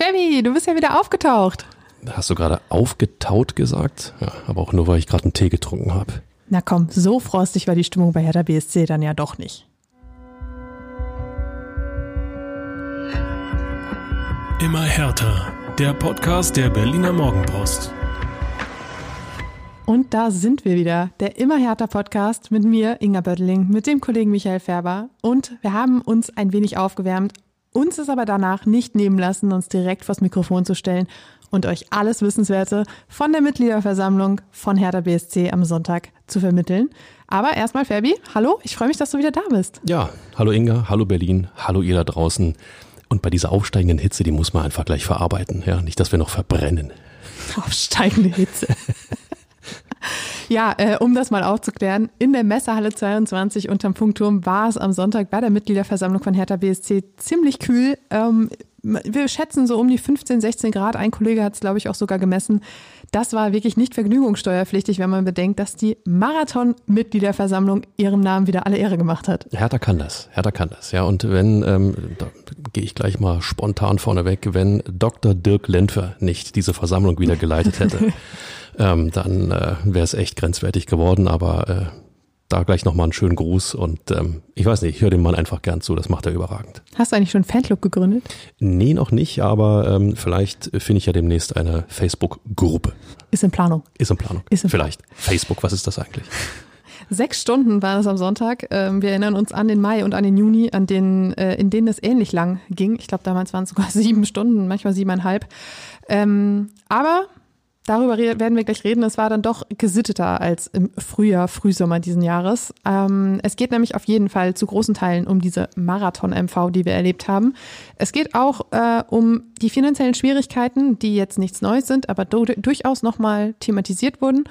Fabi, du bist ja wieder aufgetaucht. Hast du gerade aufgetaut gesagt? Ja, aber auch nur, weil ich gerade einen Tee getrunken habe. Na komm, so frostig war die Stimmung bei Hertha BSC dann ja doch nicht. Immer härter. Der Podcast der Berliner Morgenpost. Und da sind wir wieder, der Immer härter Podcast mit mir, Inga Böttling, mit dem Kollegen Michael Färber. Und wir haben uns ein wenig aufgewärmt, uns es aber danach nicht nehmen lassen, uns direkt vors Mikrofon zu stellen und euch alles Wissenswerte von der Mitgliederversammlung von Hertha BSC am Sonntag zu vermitteln. Aber erstmal, Fabi, hallo, ich freue mich, dass du wieder da bist. Ja, hallo Inga, hallo Berlin, hallo ihr da draußen. Und bei dieser aufsteigenden Hitze, die muss man einfach gleich verarbeiten. Ja, nicht, dass wir noch verbrennen. Aufsteigende Hitze. Ja, äh, um das mal aufzuklären, in der Messehalle 22 unterm Funkturm war es am Sonntag bei der Mitgliederversammlung von Hertha BSC ziemlich kühl. Ähm, wir schätzen so um die 15, 16 Grad. Ein Kollege hat es, glaube ich, auch sogar gemessen. Das war wirklich nicht vergnügungssteuerpflichtig, wenn man bedenkt, dass die Marathon-Mitgliederversammlung ihrem Namen wieder alle Ehre gemacht hat. Hertha kann das, Hertha kann das. Ja, und wenn, ähm, da gehe ich gleich mal spontan vorneweg, wenn Dr. Dirk Lentfer nicht diese Versammlung wieder geleitet hätte, ähm, dann äh, wäre es echt grenzwertig geworden. Aber äh, da gleich nochmal einen schönen Gruß und ähm, ich weiß nicht, ich höre dem Mann einfach gern zu, das macht er überragend. Hast du eigentlich schon einen Fanclub gegründet? Nee, noch nicht, aber ähm, vielleicht finde ich ja demnächst eine Facebook-Gruppe. Ist in Planung. Ist in Planung. Ist in vielleicht. Facebook, was ist das eigentlich? Sechs Stunden waren es am Sonntag. Ähm, wir erinnern uns an den Mai und an den Juni, an denen, äh, in denen es ähnlich lang ging. Ich glaube, damals waren es sogar sieben Stunden, manchmal siebeneinhalb. Ähm, aber Darüber werden wir gleich reden. Es war dann doch gesitteter als im Frühjahr, Frühsommer diesen Jahres. Ähm, es geht nämlich auf jeden Fall zu großen Teilen um diese Marathon-MV, die wir erlebt haben. Es geht auch äh, um die finanziellen Schwierigkeiten, die jetzt nichts Neues sind, aber durchaus nochmal thematisiert wurden.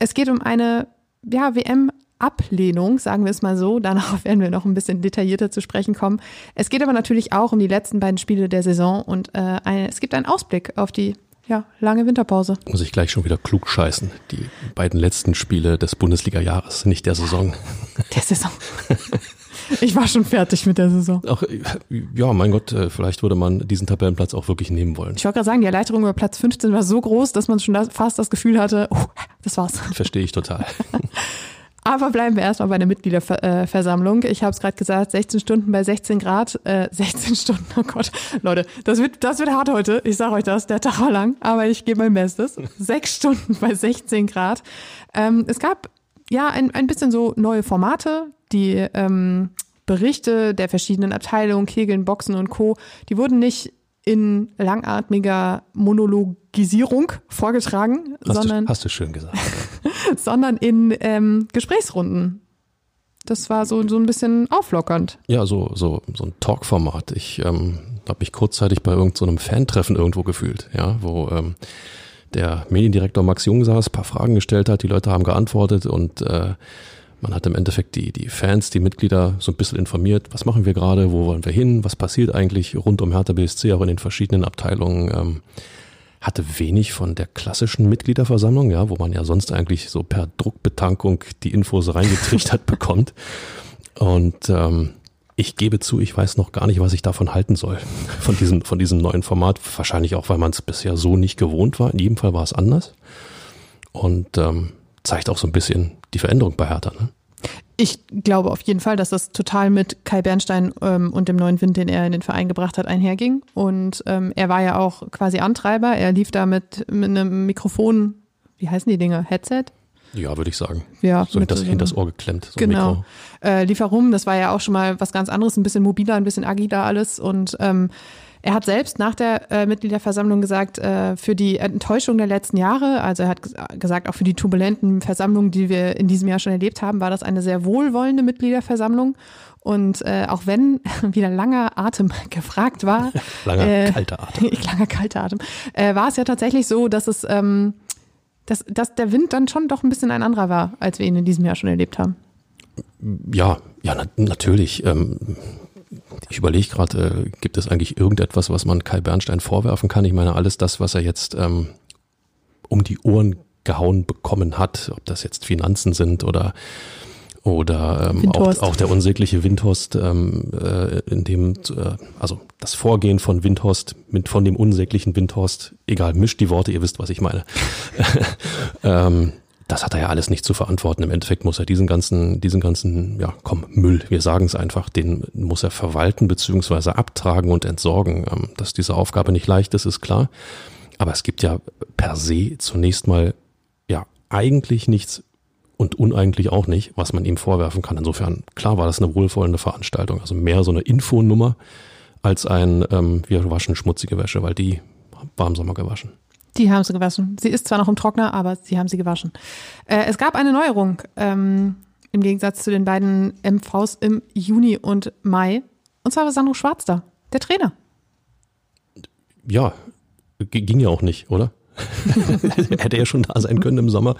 Es geht um eine ja, WM Ablehnung, sagen wir es mal so. Danach werden wir noch ein bisschen detaillierter zu sprechen kommen. Es geht aber natürlich auch um die letzten beiden Spiele der Saison und äh, eine, es gibt einen Ausblick auf die ja, lange Winterpause. Muss ich gleich schon wieder klug scheißen. Die beiden letzten Spiele des Bundesliga-Jahres, nicht der Saison. Der Saison. Ich war schon fertig mit der Saison. Ach, ja, mein Gott, äh, vielleicht würde man diesen Tabellenplatz auch wirklich nehmen wollen. Ich wollte gerade sagen, die Erleichterung über Platz 15 war so groß, dass man schon fast das Gefühl hatte, oh, das war's. Verstehe ich total. Aber bleiben wir erstmal bei der Mitgliederversammlung. Ich habe es gerade gesagt, 16 Stunden bei 16 Grad. Äh, 16 Stunden, oh Gott. Leute, das wird, das wird hart heute. Ich sage euch das, der Tag war lang, aber ich gebe mein Bestes. Sechs Stunden bei 16 Grad. Ähm, es gab ja ein, ein bisschen so neue Formate, die ähm, Berichte der verschiedenen Abteilungen, Kegeln, Boxen und Co., die wurden nicht in langatmiger Monologisierung vorgetragen, hast sondern du, hast du schön gesagt, sondern in ähm, Gesprächsrunden. Das war so so ein bisschen auflockernd. Ja, so so so ein Talkformat. Ich ähm, habe mich kurzzeitig bei irgendeinem so Fantreffen irgendwo gefühlt, ja, wo ähm, der Mediendirektor Max Jung saß, paar Fragen gestellt hat, die Leute haben geantwortet und äh, man hat im Endeffekt die, die Fans, die Mitglieder so ein bisschen informiert, was machen wir gerade, wo wollen wir hin, was passiert eigentlich rund um Hertha BSC, auch in den verschiedenen Abteilungen. Ähm, hatte wenig von der klassischen Mitgliederversammlung, ja, wo man ja sonst eigentlich so per Druckbetankung die Infos reingetrichtert bekommt. Und ähm, ich gebe zu, ich weiß noch gar nicht, was ich davon halten soll, von diesem, von diesem neuen Format. Wahrscheinlich auch, weil man es bisher so nicht gewohnt war. In jedem Fall war es anders. Und ähm, zeigt auch so ein bisschen die Veränderung bei Hertha. Ne? Ich glaube auf jeden Fall, dass das total mit Kai Bernstein ähm, und dem neuen Wind, den er in den Verein gebracht hat, einherging. Und ähm, er war ja auch quasi Antreiber. Er lief da mit, mit einem Mikrofon, wie heißen die Dinge? Headset? Ja, würde ich sagen. Ja, so hinter, hinter das Ohr geklemmt. So genau. Äh, lief herum, das war ja auch schon mal was ganz anderes, ein bisschen mobiler, ein bisschen agiler alles. Und ähm, er hat selbst nach der äh, Mitgliederversammlung gesagt, äh, für die Enttäuschung der letzten Jahre, also er hat gesagt, auch für die turbulenten Versammlungen, die wir in diesem Jahr schon erlebt haben, war das eine sehr wohlwollende Mitgliederversammlung. Und äh, auch wenn wieder langer Atem gefragt war, langer äh, kalter Atem, langer kalter Atem, war es ja tatsächlich so, dass es, ähm, dass, dass der Wind dann schon doch ein bisschen ein anderer war, als wir ihn in diesem Jahr schon erlebt haben. Ja, ja, na, natürlich. Ähm, ich überlege gerade, äh, gibt es eigentlich irgendetwas, was man Kai Bernstein vorwerfen kann? Ich meine, alles das, was er jetzt ähm, um die Ohren gehauen bekommen hat, ob das jetzt Finanzen sind oder Oder ähm, auch, auch der unsägliche Windhorst, ähm, äh, in dem, äh, also das Vorgehen von Windhorst mit von dem unsäglichen Windhorst, egal, mischt die Worte, ihr wisst, was ich meine. ähm, das hat er ja alles nicht zu verantworten. Im Endeffekt muss er diesen ganzen, diesen ganzen, ja, komm, Müll, wir sagen es einfach, den muss er verwalten beziehungsweise abtragen und entsorgen. Ähm, dass diese Aufgabe nicht leicht ist, ist klar. Aber es gibt ja per se zunächst mal ja eigentlich nichts und uneigentlich auch nicht, was man ihm vorwerfen kann. Insofern, klar war das eine wohlwollende Veranstaltung. Also mehr so eine Infonummer als ein, ähm, wir waschen schmutzige Wäsche, weil die war im Sommer gewaschen. Die haben sie gewaschen. Sie ist zwar noch im Trockner, aber sie haben sie gewaschen. Äh, es gab eine Neuerung ähm, im Gegensatz zu den beiden MVs im Juni und Mai. Und zwar war Sandro Schwarz da, der Trainer. Ja, ging ja auch nicht, oder? Hätte er schon da sein können im Sommer?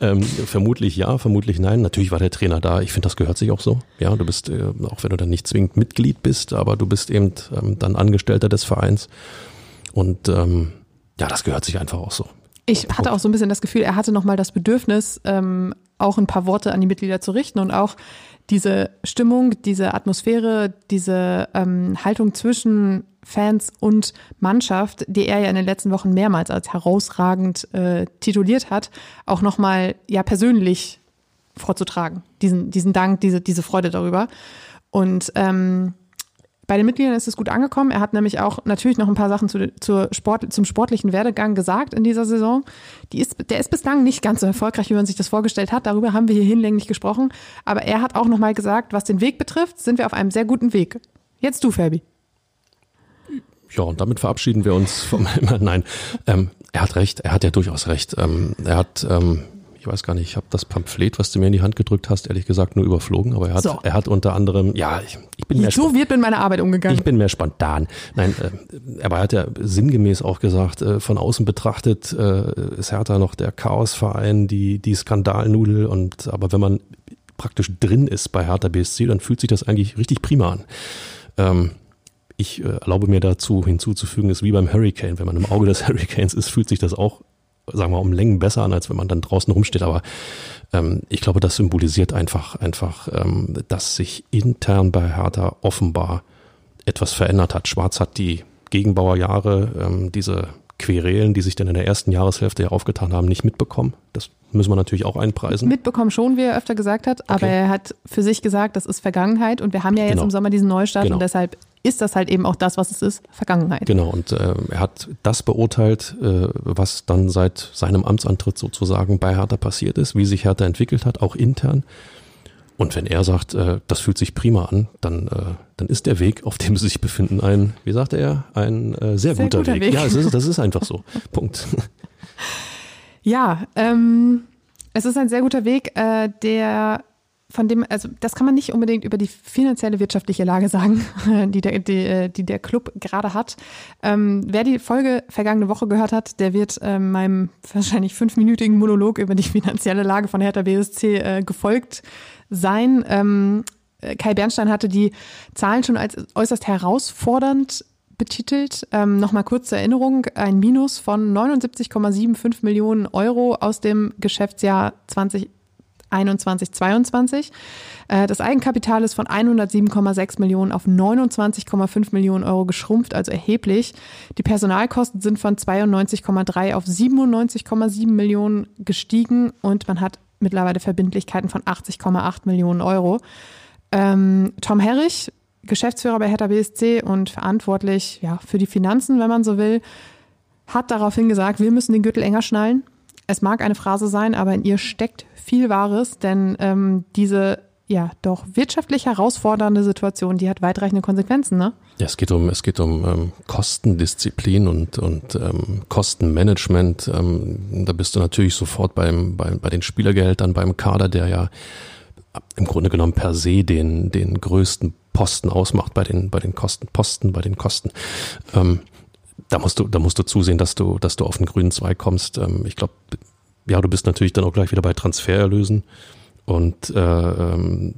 Ähm, vermutlich ja, vermutlich nein. Natürlich war der Trainer da. Ich finde, das gehört sich auch so. Ja, du bist, äh, auch wenn du dann nicht zwingend Mitglied bist, aber du bist eben ähm, dann Angestellter des Vereins. Und ähm, ja, das gehört sich einfach auch so. Ich hatte auch so ein bisschen das Gefühl, er hatte nochmal das Bedürfnis, ähm, auch ein paar Worte an die Mitglieder zu richten und auch diese Stimmung, diese Atmosphäre, diese ähm, Haltung zwischen Fans und Mannschaft, die er ja in den letzten Wochen mehrmals als herausragend äh, tituliert hat, auch nochmal ja persönlich vorzutragen. Diesen, diesen Dank, diese, diese Freude darüber. Und ähm, bei den Mitgliedern ist es gut angekommen. Er hat nämlich auch natürlich noch ein paar Sachen zu, zur Sport, zum sportlichen Werdegang gesagt in dieser Saison. Die ist, der ist bislang nicht ganz so erfolgreich, wie man sich das vorgestellt hat. Darüber haben wir hier hinlänglich gesprochen. Aber er hat auch nochmal gesagt, was den Weg betrifft, sind wir auf einem sehr guten Weg. Jetzt du, Fabi. Ja, und damit verabschieden wir uns vom Nein, ähm, er hat recht, er hat ja durchaus recht. Ähm, er hat, ähm, ich weiß gar nicht, ich habe das Pamphlet, was du mir in die Hand gedrückt hast, ehrlich gesagt nur überflogen, aber er hat, so. er hat unter anderem, ja, ich, ich bin mehr So wird mit meiner Arbeit umgegangen. Ich bin mehr spontan. Nein, äh, aber er hat ja sinngemäß auch gesagt, äh, von außen betrachtet äh, ist Hertha noch der Chaosverein, die, die Skandalnudel und aber wenn man praktisch drin ist bei Hertha BSC, dann fühlt sich das eigentlich richtig prima an. Ähm, ich äh, erlaube mir dazu hinzuzufügen, ist wie beim Hurricane. Wenn man im Auge des Hurricanes ist, fühlt sich das auch, sagen wir mal, um Längen besser an, als wenn man dann draußen rumsteht. Aber ähm, ich glaube, das symbolisiert einfach, einfach, ähm, dass sich intern bei Hertha offenbar etwas verändert hat. Schwarz hat die Gegenbauerjahre, ähm, diese Querelen, die sich dann in der ersten Jahreshälfte ja aufgetan haben, nicht mitbekommen. Das müssen wir natürlich auch einpreisen. Mitbekommen schon, wie er öfter gesagt hat, okay. aber er hat für sich gesagt, das ist Vergangenheit und wir haben ja jetzt genau. im Sommer diesen Neustart genau. und deshalb ist das halt eben auch das, was es ist, Vergangenheit. Genau, und äh, er hat das beurteilt, äh, was dann seit seinem Amtsantritt sozusagen bei Hertha passiert ist, wie sich Hertha entwickelt hat, auch intern. Und wenn er sagt, äh, das fühlt sich prima an, dann, äh, dann ist der Weg, auf dem sie sich befinden, ein, wie sagte er, ein äh, sehr, sehr guter, guter Weg. Weg. Ja, ist, das ist einfach so. Punkt. Ja, ähm, es ist ein sehr guter Weg, äh, der von dem, also das kann man nicht unbedingt über die finanzielle wirtschaftliche Lage sagen, die der, die, die der Club gerade hat. Ähm, wer die Folge vergangene Woche gehört hat, der wird äh, meinem wahrscheinlich fünfminütigen Monolog über die finanzielle Lage von Hertha BSC äh, gefolgt sein. Ähm, Kai Bernstein hatte die Zahlen schon als äußerst herausfordernd betitelt. Ähm, Nochmal kurz zur Erinnerung, ein Minus von 79,75 Millionen Euro aus dem Geschäftsjahr 2021, 22. Äh, das Eigenkapital ist von 107,6 Millionen auf 29,5 Millionen Euro geschrumpft, also erheblich. Die Personalkosten sind von 92,3 auf 97,7 Millionen gestiegen und man hat mittlerweile Verbindlichkeiten von 80,8 Millionen Euro. Ähm, Tom Herrich, Geschäftsführer bei Hertha BSC und verantwortlich ja, für die Finanzen, wenn man so will, hat daraufhin gesagt, wir müssen den Gürtel enger schnallen. Es mag eine Phrase sein, aber in ihr steckt viel Wahres, denn ähm, diese ja doch wirtschaftlich herausfordernde Situation, die hat weitreichende Konsequenzen, ne? Ja, es geht um es geht um ähm, Kostendisziplin und und ähm, Kostenmanagement. Ähm, da bist du natürlich sofort beim, bei, bei den Spielergehältern, beim Kader, der ja im Grunde genommen per se den den größten Posten ausmacht bei den, bei den Kosten, Posten, bei den Kosten. Ähm, da musst du, da musst du zusehen, dass du, dass du auf den grünen Zweig kommst. Ähm, ich glaube, ja, du bist natürlich dann auch gleich wieder bei Transfererlösen und äh, ähm,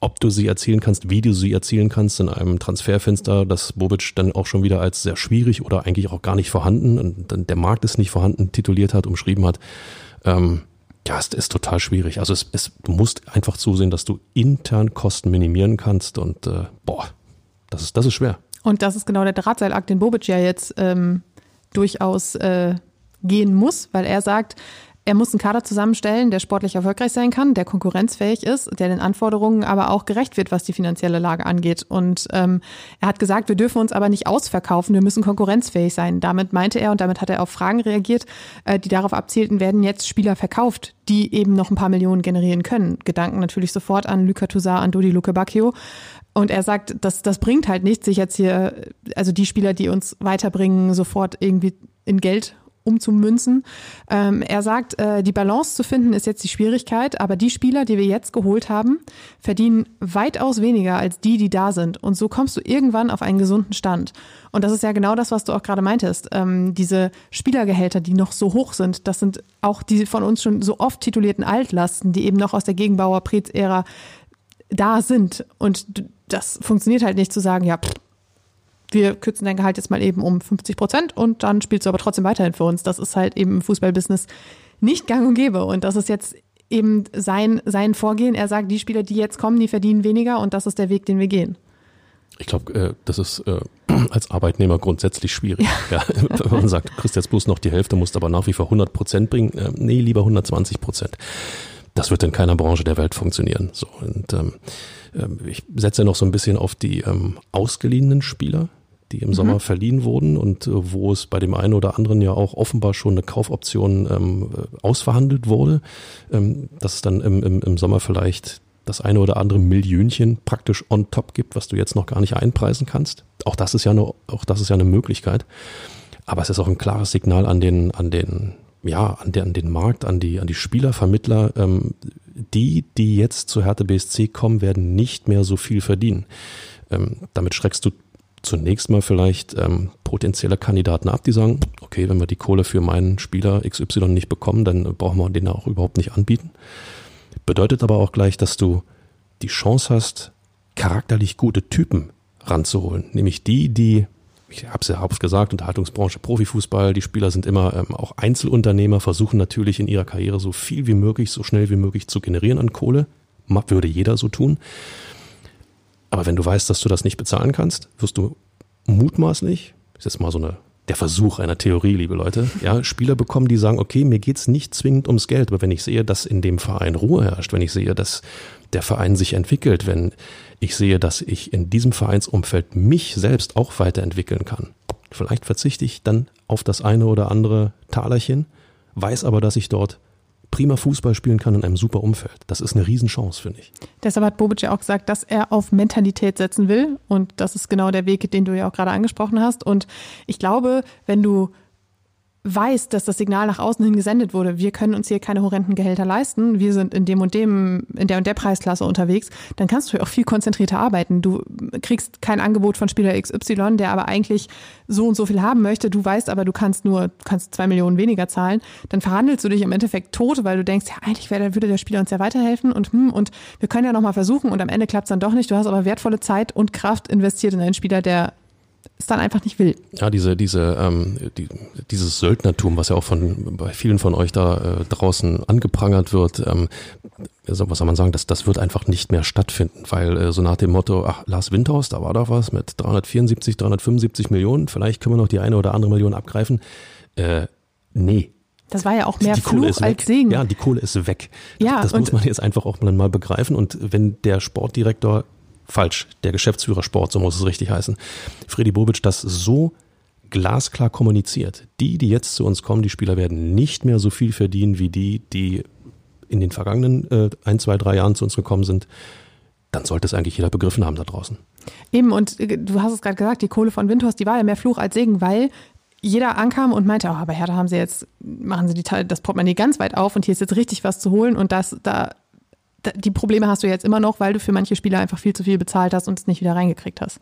ob du sie erzielen kannst, wie du sie erzielen kannst in einem Transferfenster, das Bobic dann auch schon wieder als sehr schwierig oder eigentlich auch gar nicht vorhanden, und der Markt ist nicht vorhanden, tituliert hat, umschrieben hat. Ähm, Ja, es ist total schwierig. Also es, es, du musst einfach zusehen, dass du intern Kosten minimieren kannst und äh, boah, das ist, das ist schwer. Und das ist genau der Drahtseilakt, den Bobic ja jetzt ähm, durchaus äh, gehen muss, weil er sagt, er muss einen Kader zusammenstellen, der sportlich erfolgreich sein kann, der konkurrenzfähig ist, der den Anforderungen aber auch gerecht wird, was die finanzielle Lage angeht. Und ähm, er hat gesagt, wir dürfen uns aber nicht ausverkaufen, wir müssen konkurrenzfähig sein. Damit meinte er und damit hat er auf Fragen reagiert, äh, die darauf abzielten, werden jetzt Spieler verkauft, die eben noch ein paar Millionen generieren können. Gedanken natürlich sofort an Luca Toussaint, an Dodi Luke Bacchio. Und er sagt, das, das bringt halt nichts, sich jetzt hier, also die Spieler, die uns weiterbringen, sofort irgendwie in Geld umzumünzen. Ähm, er sagt, äh, die Balance zu finden ist jetzt die Schwierigkeit, aber die Spieler, die wir jetzt geholt haben, verdienen weitaus weniger als die, die da sind. Und so kommst du irgendwann auf einen gesunden Stand. Und das ist ja genau das, was du auch gerade meintest. Ähm, diese Spielergehälter, die noch so hoch sind, das sind auch die von uns schon so oft titulierten Altlasten, die eben noch aus der Gegenbauer-Prez-Ära da sind. Und das funktioniert halt nicht zu sagen, ja, pff, wir kürzen dein Gehalt jetzt mal eben um 50 Prozent und dann spielst du aber trotzdem weiterhin für uns. Das ist halt eben im Fußballbusiness nicht gang und gäbe. Und das ist jetzt eben sein, sein Vorgehen. Er sagt, die Spieler, die jetzt kommen, die verdienen weniger und das ist der Weg, den wir gehen. Ich glaube, äh, das ist äh, als Arbeitnehmer grundsätzlich schwierig. Ja. ja. wenn man sagt, du kriegst jetzt bloß noch die Hälfte, musst aber nach wie vor 100 Prozent bringen. Äh, nee, lieber 120 Prozent. Das wird in keiner Branche der Welt funktionieren. So und ähm, ähm ich setze noch so ein bisschen auf die ähm, ausgeliehenen Spieler die im mhm. Sommer verliehen wurden und äh, wo es bei dem einen oder anderen ja auch offenbar schon eine Kaufoption ähm, ausverhandelt wurde, ähm, dass es dann im, im, im Sommer vielleicht das eine oder andere Millionchen praktisch on top gibt, was du jetzt noch gar nicht einpreisen kannst. Auch das ist ja eine, auch das ist ja eine Möglichkeit. Aber es ist auch ein klares Signal an den, an den, ja, an, den, an den Markt, an die, an die Spielervermittler. Ähm, die, die jetzt zu Härte BSC kommen, werden nicht mehr so viel verdienen. Ähm, damit schreckst du zunächst mal vielleicht ähm, potenzielle Kandidaten ab, die sagen, okay, wenn wir die Kohle für meinen Spieler XY nicht bekommen, dann brauchen wir den auch überhaupt nicht anbieten. Bedeutet aber auch gleich, dass du die Chance hast, charakterlich gute Typen ranzuholen. Nämlich die, die, ich habe es ja hab's gesagt, Unterhaltungsbranche, Profifußball, die Spieler sind immer ähm, auch Einzelunternehmer, versuchen natürlich in ihrer Karriere so viel wie möglich, so schnell wie möglich zu generieren an Kohle. Würde jeder so tun. Aber wenn du weißt, dass du das nicht bezahlen kannst, wirst du mutmaßlich, ist jetzt mal so eine, der Versuch einer Theorie, liebe Leute, ja, Spieler bekommen, die sagen, okay, mir geht's nicht zwingend ums Geld, aber wenn ich sehe, dass in dem Verein Ruhe herrscht, wenn ich sehe, dass der Verein sich entwickelt, wenn ich sehe, dass ich in diesem Vereinsumfeld mich selbst auch weiterentwickeln kann, vielleicht verzichte ich dann auf das eine oder andere Talerchen, weiß aber, dass ich dort prima Fußball spielen kann in einem super Umfeld. Das ist eine Riesenchance, finde ich. Deshalb hat Bobic ja auch gesagt, dass er auf Mentalität setzen will. Und das ist genau der Weg, den du ja auch gerade angesprochen hast. Und ich glaube, wenn du weiß, dass das Signal nach außen hin gesendet wurde, wir können uns hier keine horrenden Gehälter leisten, wir sind in dem und dem, in der und der Preisklasse unterwegs, dann kannst du auch viel konzentrierter arbeiten. Du kriegst kein Angebot von Spieler XY, der aber eigentlich so und so viel haben möchte, du weißt aber, du kannst nur, kannst zwei Millionen weniger zahlen, dann verhandelst du dich im Endeffekt tot, weil du denkst, ja, eigentlich wäre, würde der Spieler uns ja weiterhelfen. Und hm, und wir können ja nochmal versuchen. Und am Ende klappt es dann doch nicht. Du hast aber wertvolle Zeit und Kraft investiert in einen Spieler, der es dann einfach nicht will. Ja, diese, diese, ähm, die, dieses Söldnertum, was ja auch von bei vielen von euch da äh, draußen angeprangert wird, ähm, also was soll man sagen, das, das wird einfach nicht mehr stattfinden, weil äh, so nach dem Motto, ach, Lars Windhaus, da war doch was mit 374, 375 Millionen, vielleicht können wir noch die eine oder andere Million abgreifen. Äh, nee, das war ja auch mehr Fluch als Segen. Ja, die Kohle ist weg. Ja, das, das muss man jetzt einfach auch mal begreifen. Und wenn der Sportdirektor falsch, der Geschäftsführer Sport, so muss es richtig heißen, Freddy Bobic das so glasklar kommuniziert. Die, die jetzt zu uns kommen, die Spieler werden nicht mehr so viel verdienen wie die, die in den vergangenen äh, ein, zwei, drei Jahren zu uns gekommen sind. Dann sollte es eigentlich jeder begriffen haben da draußen. Eben, und äh, du hast es gerade gesagt, die Kohle von Windhorst, die war ja mehr Fluch als Segen, weil jeder ankam und meinte, oh, aber Hertha haben sie jetzt, machen sie die, das Portemonnaie ganz weit auf und hier ist jetzt richtig was zu holen und das, da die Probleme hast du jetzt immer noch, weil du für manche Spieler einfach viel zu viel bezahlt hast und es nicht wieder reingekriegt hast.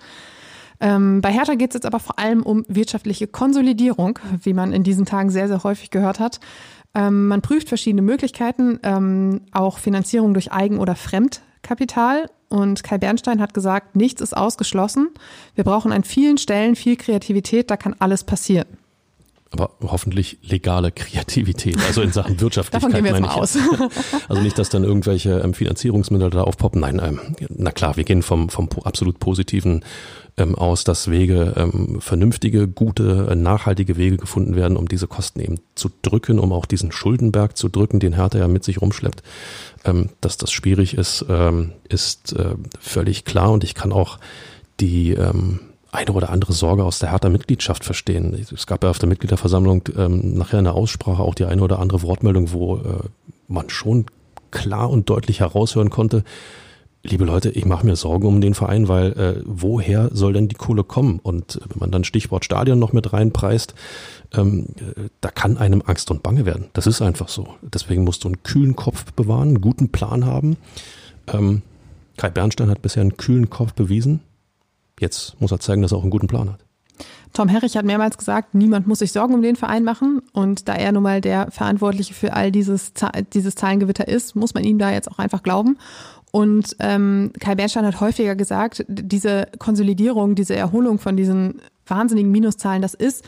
Ähm, bei Hertha geht es jetzt aber vor allem um wirtschaftliche Konsolidierung, wie man in diesen Tagen sehr, sehr häufig gehört hat. Ähm, man prüft verschiedene Möglichkeiten, ähm, auch Finanzierung durch Eigen- oder Fremdkapital. Und Kai Bernstein hat gesagt, nichts ist ausgeschlossen. Wir brauchen an vielen Stellen viel Kreativität, da kann alles passieren. Aber hoffentlich legale Kreativität, also in Sachen Wirtschaftlichkeit Davon gehen wir meine jetzt ich. mal aus. Also nicht, dass dann irgendwelche ähm, Finanzierungsmittel da aufpoppen. Nein, ähm, na klar, wir gehen vom, vom absolut positiven ähm, aus, dass Wege, ähm, vernünftige, gute, äh, nachhaltige Wege gefunden werden, um diese Kosten eben zu drücken, um auch diesen Schuldenberg zu drücken, den Hertha ja mit sich rumschleppt. Ähm, dass das schwierig ist, ähm, ist äh, völlig klar und ich kann auch die ähm, eine oder andere Sorge aus der Hertha-Mitgliedschaft verstehen. Es gab ja auf der Mitgliederversammlung ähm, nachher in der Aussprache auch die eine oder andere Wortmeldung, wo äh, man schon klar und deutlich heraushören konnte, liebe Leute, ich mache mir Sorgen um den Verein, weil äh, woher soll denn die Kohle kommen? Und wenn man dann Stichwort Stadion noch mit reinpreist, ähm, äh, da kann einem Angst und Bange werden. Das ist einfach so. Deswegen musst du einen kühlen Kopf bewahren, einen guten Plan haben. Ähm, Kai Bernstein hat bisher einen kühlen Kopf bewiesen. Jetzt muss er zeigen, dass er auch einen guten Plan hat. Tom Herrich hat mehrmals gesagt, niemand muss sich Sorgen um den Verein machen. Und da er nun mal der Verantwortliche für all dieses, dieses Zahlengewitter ist, muss man ihm da jetzt auch einfach glauben. Und ähm, Kai Bernstein hat häufiger gesagt, diese Konsolidierung, diese Erholung von diesen wahnsinnigen Minuszahlen, das ist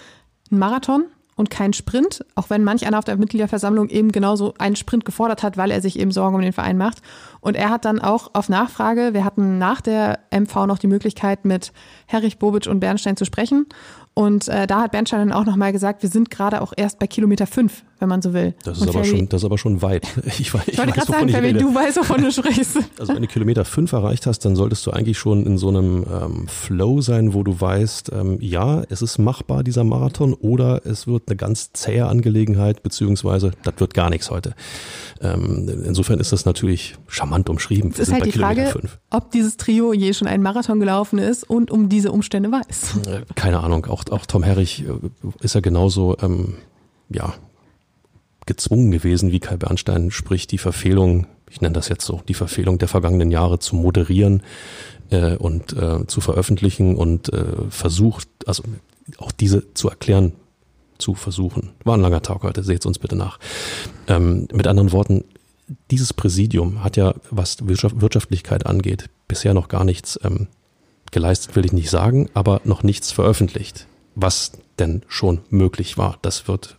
ein Marathon und kein Sprint, auch wenn manch einer auf der Mitgliederversammlung eben genauso einen Sprint gefordert hat, weil er sich eben Sorgen um den Verein macht. Und er hat dann auch auf Nachfrage, wir hatten nach der MV noch die Möglichkeit, mit Herrich, Bobic und Bernstein zu sprechen. Und äh, da hat Bernstein dann auch nochmal gesagt, wir sind gerade auch erst bei Kilometer fünf, wenn man so will. Das ist, und aber Ferry- schon, das ist aber schon weit. Ich, weiß, ich wollte gerade sagen, ich rede. du weißt, wovon du sprichst. Also wenn du Kilometer fünf erreicht hast, dann solltest du eigentlich schon in so einem ähm, Flow sein, wo du weißt, ähm, ja, es ist machbar, dieser Marathon, oder es wird eine ganz zähe Angelegenheit, beziehungsweise das wird gar nichts heute. Ähm, insofern ist das natürlich charmant umschrieben. Es ist halt die Frage, ob dieses Trio je schon einen Marathon gelaufen ist und um diese Umstände weiß. Äh, Keine Ahnung, auch, auch Tom Herrich äh, ist ja genauso, ähm, ja, gezwungen gewesen wie Kai Bernstein, sprich die Verfehlung, ich nenne das jetzt so, die Verfehlung der vergangenen Jahre zu moderieren äh, und äh, zu veröffentlichen und äh, versucht, also auch diese zu erklären, zu versuchen. War ein langer Tag heute, seht uns bitte nach. Ähm, mit anderen Worten, dieses Präsidium hat ja, was Wirtschaft, Wirtschaftlichkeit angeht, bisher noch gar nichts ähm, geleistet, will ich nicht sagen, aber noch nichts veröffentlicht, was denn schon möglich war. Das wird,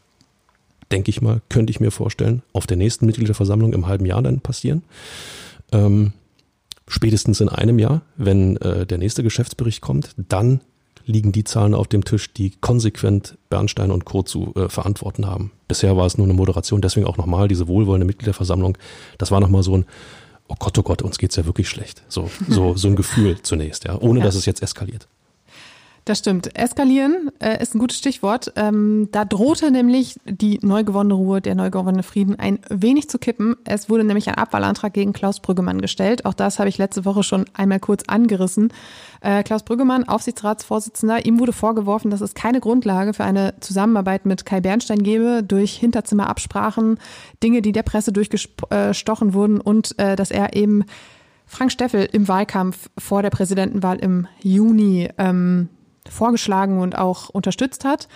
denke ich mal, könnte ich mir vorstellen, auf der nächsten Mitgliederversammlung im halben Jahr dann passieren. Ähm, spätestens in einem Jahr, wenn äh, der nächste Geschäftsbericht kommt, dann liegen die Zahlen auf dem Tisch, die konsequent Bernstein und Co. zu äh, verantworten haben. Bisher war es nur eine Moderation, deswegen auch nochmal diese wohlwollende Mitgliederversammlung. Das war nochmal so ein, oh Gott, oh Gott, uns geht's ja wirklich schlecht. So, so, so ein Gefühl zunächst, ja, ohne Ja. dass es jetzt eskaliert. Das stimmt. Eskalieren äh, ist ein gutes Stichwort. Ähm, da drohte nämlich die neu gewonnene Ruhe, der neu gewonnene Frieden ein wenig zu kippen. Es wurde nämlich ein Abwahlantrag gegen Klaus Brüggemann gestellt. Auch das habe ich letzte Woche schon einmal kurz angerissen. Äh, Klaus Brüggemann, Aufsichtsratsvorsitzender, ihm wurde vorgeworfen, dass es keine Grundlage für eine Zusammenarbeit mit Kai Bernstein gebe durch Hinterzimmerabsprachen, Dinge, die der Presse durchgestochen wurden und äh, dass er eben Frank Steffel im Wahlkampf vor der Präsidentenwahl im Juni ähm, vorgeschlagen und auch unterstützt hat.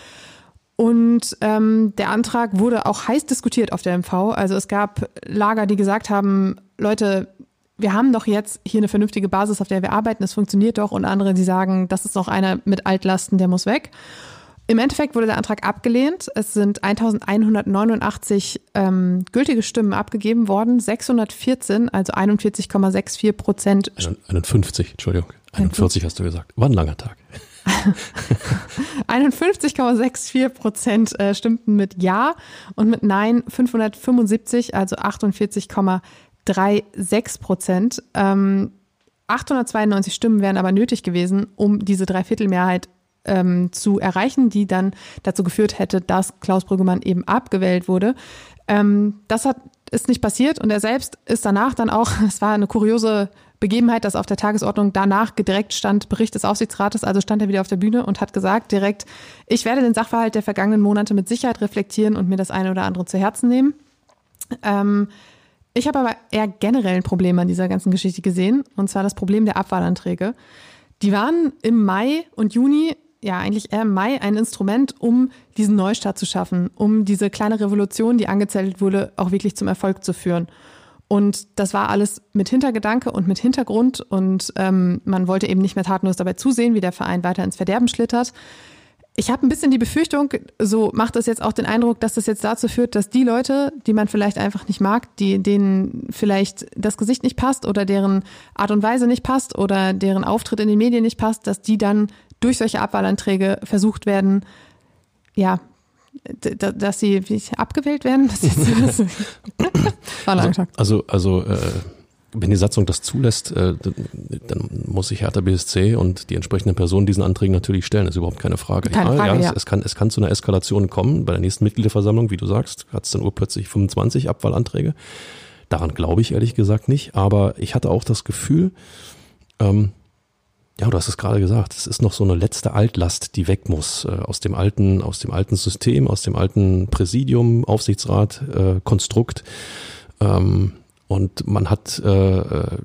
Und ähm, der Antrag wurde auch heiß diskutiert auf der MV. Also es gab Lager, die gesagt haben, Leute, wir haben doch jetzt hier eine vernünftige Basis, auf der wir arbeiten, es funktioniert doch. Und andere, die sagen, das ist doch einer mit Altlasten, der muss weg. Im Endeffekt wurde der Antrag abgelehnt. Es sind 1189 ähm, gültige Stimmen abgegeben worden, 614, also 41,64 Prozent 51, Entschuldigung. 41 hast du gesagt. War ein langer Tag. 51,64 Prozent äh, stimmten mit Ja und mit Nein 575, also 48,36 Prozent. Ähm, 892 Stimmen wären aber nötig gewesen, um diese Dreiviertelmehrheit ähm, zu erreichen, die dann dazu geführt hätte, dass Klaus Brüggemann eben abgewählt wurde. Ähm, das hat, ist nicht passiert und er selbst ist danach dann auch, es war eine kuriose Begebenheit, dass auf der Tagesordnung danach direkt stand Bericht des Aufsichtsrates, also stand er wieder auf der Bühne und hat gesagt direkt, ich werde den Sachverhalt der vergangenen Monate mit Sicherheit reflektieren und mir das eine oder andere zu Herzen nehmen. Ähm, ich habe aber eher generell ein Problem an dieser ganzen Geschichte gesehen, und zwar das Problem der Abwahlanträge. Die waren im Mai und Juni, ja eigentlich eher im Mai, ein Instrument, um diesen Neustart zu schaffen, um diese kleine Revolution, die angezettelt wurde, auch wirklich zum Erfolg zu führen. Und das war alles mit Hintergedanke und mit Hintergrund und ähm, man wollte eben nicht mehr tatenlos dabei zusehen, wie der Verein weiter ins Verderben schlittert. Ich habe ein bisschen die Befürchtung, so macht es jetzt auch den Eindruck, dass das jetzt dazu führt, dass die Leute, die man vielleicht einfach nicht mag, die denen vielleicht das Gesicht nicht passt oder deren Art und Weise nicht passt oder deren Auftritt in den Medien nicht passt, dass die dann durch solche Abwahlanträge versucht werden, ja, dass sie abgewählt werden. Ist, also, also, also äh, wenn die Satzung das zulässt, äh, dann muss sich Hertha BSC und die entsprechenden Personen diesen Anträgen natürlich stellen. Das ist überhaupt keine Frage. Keine Frage ja, ja. Es, es, kann, es kann zu einer Eskalation kommen. Bei der nächsten Mitgliederversammlung, wie du sagst, hat es dann urplötzlich 25 Abwahlanträge. Daran glaube ich ehrlich gesagt nicht. Aber ich hatte auch das Gefühl, ähm, ja, du hast es gerade gesagt, es ist noch so eine letzte Altlast, die weg muss äh, aus dem alten, aus dem alten System, aus dem alten Präsidium, Aufsichtsrat, äh, Konstrukt. Ähm, und man hat, äh, äh,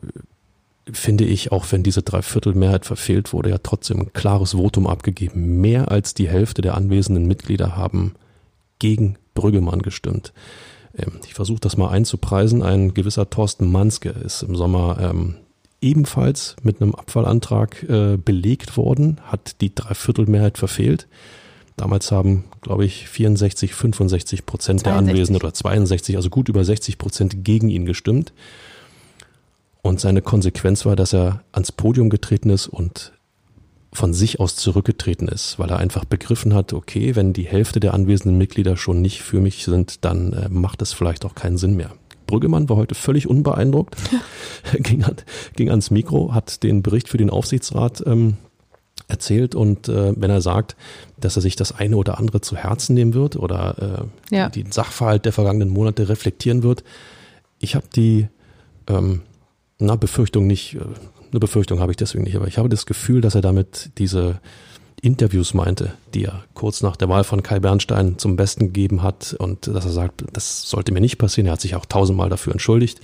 finde ich, auch wenn diese Dreiviertelmehrheit verfehlt wurde, ja trotzdem ein klares Votum abgegeben. Mehr als die Hälfte der anwesenden Mitglieder haben gegen Brüggemann gestimmt. Ähm, ich versuche das mal einzupreisen. Ein gewisser Thorsten Manske ist im Sommer ähm, ebenfalls mit einem Abfallantrag äh, belegt worden, hat die Dreiviertelmehrheit verfehlt. Damals haben, glaube ich, 64, 65 Prozent 62. der Anwesenden oder 62, also gut über 60 Prozent gegen ihn gestimmt. Und seine Konsequenz war, dass er ans Podium getreten ist und von sich aus zurückgetreten ist, weil er einfach begriffen hat, okay, wenn die Hälfte der anwesenden Mitglieder schon nicht für mich sind, dann äh, macht es vielleicht auch keinen Sinn mehr. Brüggemann war heute völlig unbeeindruckt, ging, ging ans Mikro, hat den Bericht für den Aufsichtsrat ähm, erzählt und äh, wenn er sagt, dass er sich das eine oder andere zu Herzen nehmen wird oder äh, ja. den Sachverhalt der vergangenen Monate reflektieren wird, ich habe die ähm, na, Befürchtung nicht, äh, eine Befürchtung habe ich deswegen nicht, aber ich habe das Gefühl, dass er damit diese Interviews meinte, die er kurz nach der Wahl von Kai Bernstein zum Besten gegeben hat und dass er sagt, das sollte mir nicht passieren. Er hat sich auch tausendmal dafür entschuldigt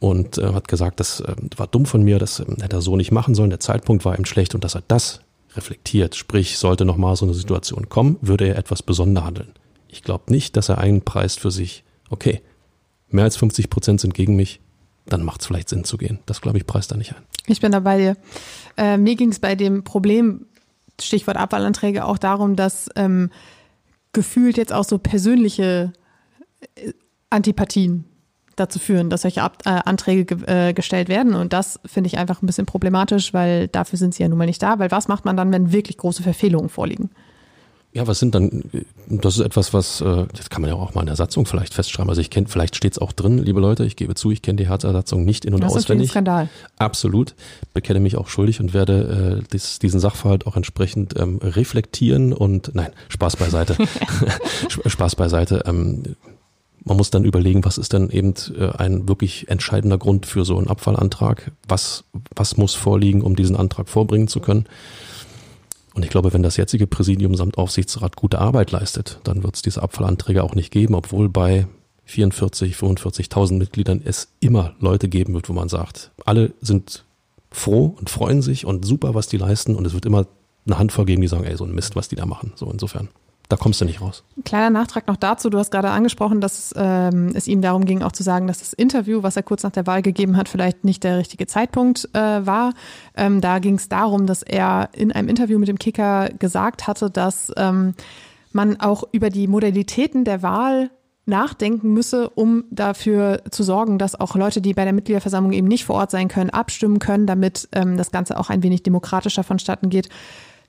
und äh, hat gesagt, das äh, war dumm von mir, das äh, hätte er so nicht machen sollen, der Zeitpunkt war ihm schlecht und dass er das reflektiert, sprich, sollte nochmal so eine Situation kommen, würde er etwas besonder handeln. Ich glaube nicht, dass er einpreist für sich, okay, mehr als 50 Prozent sind gegen mich, dann macht es vielleicht Sinn zu gehen. Das, glaube ich, preist er nicht ein. Ich bin da bei dir. Äh, mir ging es bei dem Problem, Stichwort Abwahlanträge, auch darum, dass ähm, gefühlt jetzt auch so persönliche äh, Antipathien dazu führen, dass solche Ab äh, Anträge ge äh, gestellt werden. Und das finde ich einfach ein bisschen problematisch, weil dafür sind sie ja nun mal nicht da. Weil was macht man dann, wenn wirklich große Verfehlungen vorliegen? Ja, was sind dann, das ist etwas, was, äh, das kann man ja auch mal in der Satzung vielleicht festschreiben. Also ich kenne, vielleicht steht es auch drin, liebe Leute, ich gebe zu, ich kenne die Hertha-Satzung nicht in- und das auswendig. Das ist ein Skandal. Absolut. Bekenne mich auch schuldig und werde äh, dies, diesen Sachverhalt auch entsprechend ähm, reflektieren und, nein, Spaß beiseite. Spaß beiseite. Ähm, man muss dann überlegen, was ist denn eben äh, ein wirklich entscheidender Grund für so einen Abfallantrag? Was, was muss vorliegen, um diesen Antrag vorbringen zu können? Und ich glaube, wenn das jetzige Präsidium samt Aufsichtsrat gute Arbeit leistet, dann wird es diese Abfallanträge auch nicht geben, obwohl bei 44, 45.000 Mitgliedern es immer Leute geben wird, wo man sagt, alle sind froh und freuen sich und super, was die leisten und es wird immer eine Handvoll geben, die sagen, ey, so ein Mist, was die da machen. So insofern da kommst du nicht raus. Kleiner Nachtrag noch dazu. Du hast gerade angesprochen, dass ähm, es ihm darum ging, auch zu sagen, dass das Interview, was er kurz nach der Wahl gegeben hat, vielleicht nicht der richtige Zeitpunkt äh, war. Ähm, da ging es darum, dass er in einem Interview mit dem Kicker gesagt hatte, dass ähm, man auch über die Modalitäten der Wahl nachdenken müsse, um dafür zu sorgen, dass auch Leute, die bei der Mitgliederversammlung eben nicht vor Ort sein können, abstimmen können, damit ähm, das Ganze auch ein wenig demokratischer vonstatten geht.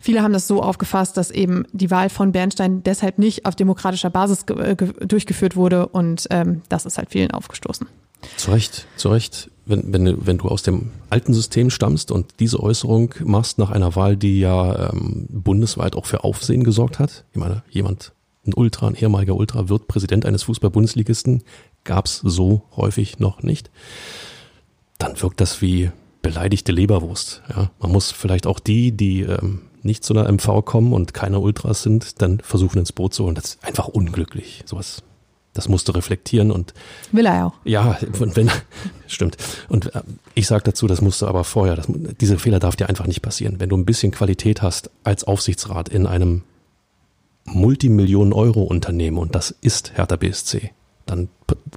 Viele haben das so aufgefasst, dass eben die Wahl von Bernstein deshalb nicht auf demokratischer Basis äh, durchgeführt wurde und ähm, das ist halt vielen aufgestoßen. Zu Recht, zu Recht. Wenn, wenn, wenn du aus dem alten System stammst und diese Äußerung machst nach einer Wahl, die ja ähm, bundesweit auch für Aufsehen gesorgt hat, ich meine, jemand, ein Ultra, ein ehemaliger Ultra wird Präsident eines Fußball-Bundesligisten, gab es so häufig noch nicht, dann wirkt das wie beleidigte Leberwurst. Ja, man muss vielleicht auch die, die ähm, nicht zu einer MV kommen und keine Ultras sind, dann versuchen ins Boot zu holen. Das ist einfach unglücklich. Sowas, das musst du reflektieren und will er auch. Ja, und wenn stimmt. Und äh, ich sage dazu, das musst du aber vorher. Das, diese Fehler darf dir einfach nicht passieren. Wenn du ein bisschen Qualität hast als Aufsichtsrat in einem Multimillionen-Euro-Unternehmen und das ist Hertha BSC, dann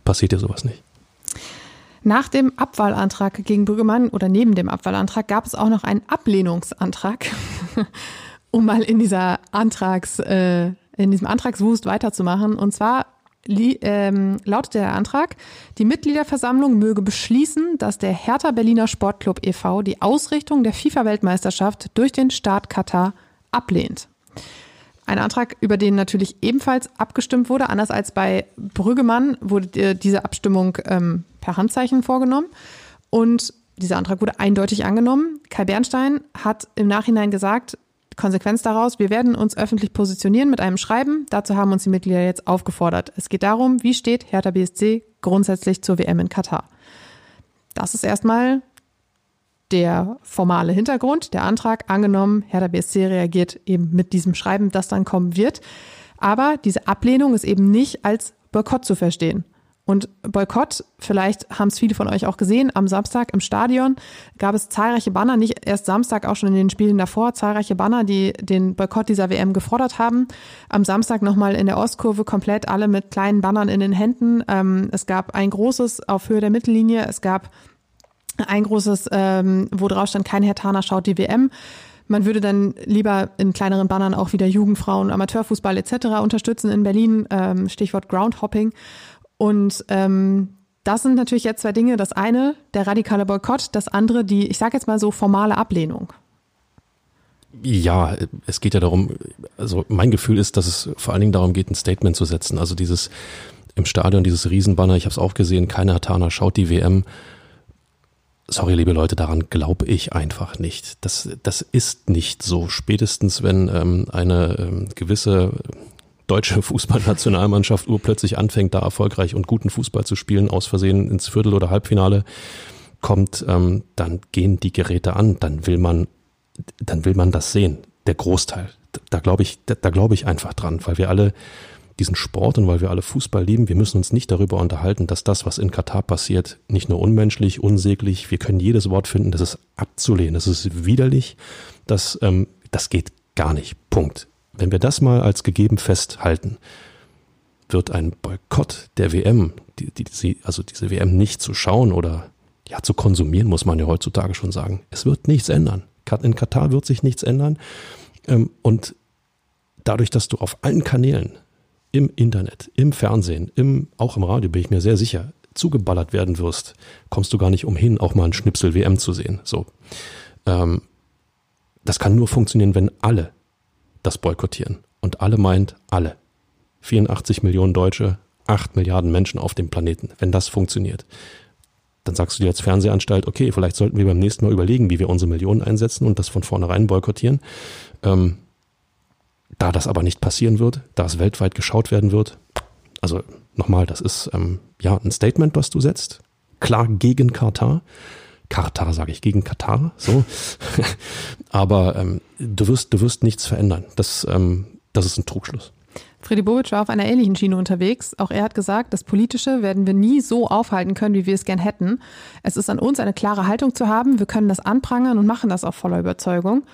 passiert dir sowas nicht. Nach dem Abwahlantrag gegen Brüggemann oder neben dem Abwahlantrag gab es auch noch einen Ablehnungsantrag. um mal in dieser Antrags, äh, in diesem Antragswust weiterzumachen. Und zwar ähm, lautet der Antrag, die Mitgliederversammlung möge beschließen, dass der Hertha Berliner Sportclub e.V. die Ausrichtung der FIFA-Weltmeisterschaft durch den Staat Katar ablehnt. Ein Antrag, über den natürlich ebenfalls abgestimmt wurde. Anders als bei Brüggemann wurde diese Abstimmung ähm, per Handzeichen vorgenommen. Und dieser Antrag wurde eindeutig angenommen. Kai Bernstein hat im Nachhinein gesagt, Konsequenz daraus, wir werden uns öffentlich positionieren mit einem Schreiben. Dazu haben uns die Mitglieder jetzt aufgefordert. Es geht darum, wie steht Hertha BSC grundsätzlich zur WM in Katar. Das ist erstmal der formale Hintergrund, der Antrag angenommen. Hertha BSC reagiert eben mit diesem Schreiben, das dann kommen wird. Aber diese Ablehnung ist eben nicht als Boykott zu verstehen. Und Boykott, vielleicht haben es viele von euch auch gesehen, am Samstag im Stadion gab es zahlreiche Banner, nicht erst Samstag, auch schon in den Spielen davor, zahlreiche Banner, die den Boykott dieser WM gefordert haben. Am Samstag nochmal in der Ostkurve komplett alle mit kleinen Bannern in den Händen. Ähm, es gab ein großes auf Höhe der Mittellinie, es gab ein großes, ähm, wo drauf stand, kein Herr Tana schaut die WM. Man würde dann lieber in kleineren Bannern auch wieder Jugendfrauen, Amateurfußball etc. unterstützen in Berlin, ähm, Stichwort Groundhopping. Und ähm, das sind natürlich jetzt zwei Dinge. Das eine, der radikale Boykott, das andere, die, ich sage jetzt mal so, formale Ablehnung. Ja, es geht ja darum, also mein Gefühl ist, dass es vor allen Dingen darum geht, ein Statement zu setzen. Also dieses im Stadion, dieses Riesenbanner, ich habe es auch gesehen, keine Hatana schaut die WM. Sorry, liebe Leute, daran glaube ich einfach nicht. Das, das ist nicht so. Spätestens, wenn ähm, eine ähm, gewisse deutsche Fußballnationalmannschaft urplötzlich anfängt, da erfolgreich und guten Fußball zu spielen, aus Versehen ins Viertel- oder Halbfinale kommt, ähm, dann gehen die Geräte an, dann will man, dann will man das sehen. Der Großteil. Da, glaube ich, da, da glaube ich einfach dran, weil wir alle diesen Sport und weil wir alle Fußball lieben, wir müssen uns nicht darüber unterhalten, dass das, was in Katar passiert, nicht nur unmenschlich, unsäglich, wir können jedes Wort finden, das ist abzulehnen, das ist widerlich, das, ähm, das geht gar nicht. Punkt. Wenn wir das mal als gegeben festhalten, wird ein Boykott der WM, die, die, also diese WM nicht zu schauen oder ja zu konsumieren, muss man ja heutzutage schon sagen. Es wird nichts ändern. In Katar wird sich nichts ändern. Ähm, und dadurch, dass du auf allen Kanälen im Internet, im Fernsehen, im, auch im Radio, bin ich mir sehr sicher, zugeballert werden wirst, kommst du gar nicht umhin, auch mal einen Schnipsel WM zu sehen. So. Ähm, das kann nur funktionieren, wenn alle das boykottieren. Und alle meint alle. 84 Millionen Deutsche, 8 Milliarden Menschen auf dem Planeten. Wenn das funktioniert, dann sagst du dir als Fernsehanstalt, okay, vielleicht sollten wir beim nächsten Mal überlegen, wie wir unsere Millionen einsetzen und das von vornherein boykottieren. Ähm, da das aber nicht passieren wird, da es weltweit geschaut werden wird, also nochmal, das ist ähm, ja ein Statement, was du setzt, klar gegen Katar. Katar sage ich, gegen Katar, so. Aber ähm, du wirst, du wirst nichts verändern. Das, ähm, das ist ein Trugschluss. Freddy Bobic war auf einer ähnlichen Schiene unterwegs. Auch er hat gesagt, das Politische werden wir nie so aufhalten können, wie wir es gern hätten. Es ist an uns, eine klare Haltung zu haben. Wir können das anprangern und machen das auch voller Überzeugung.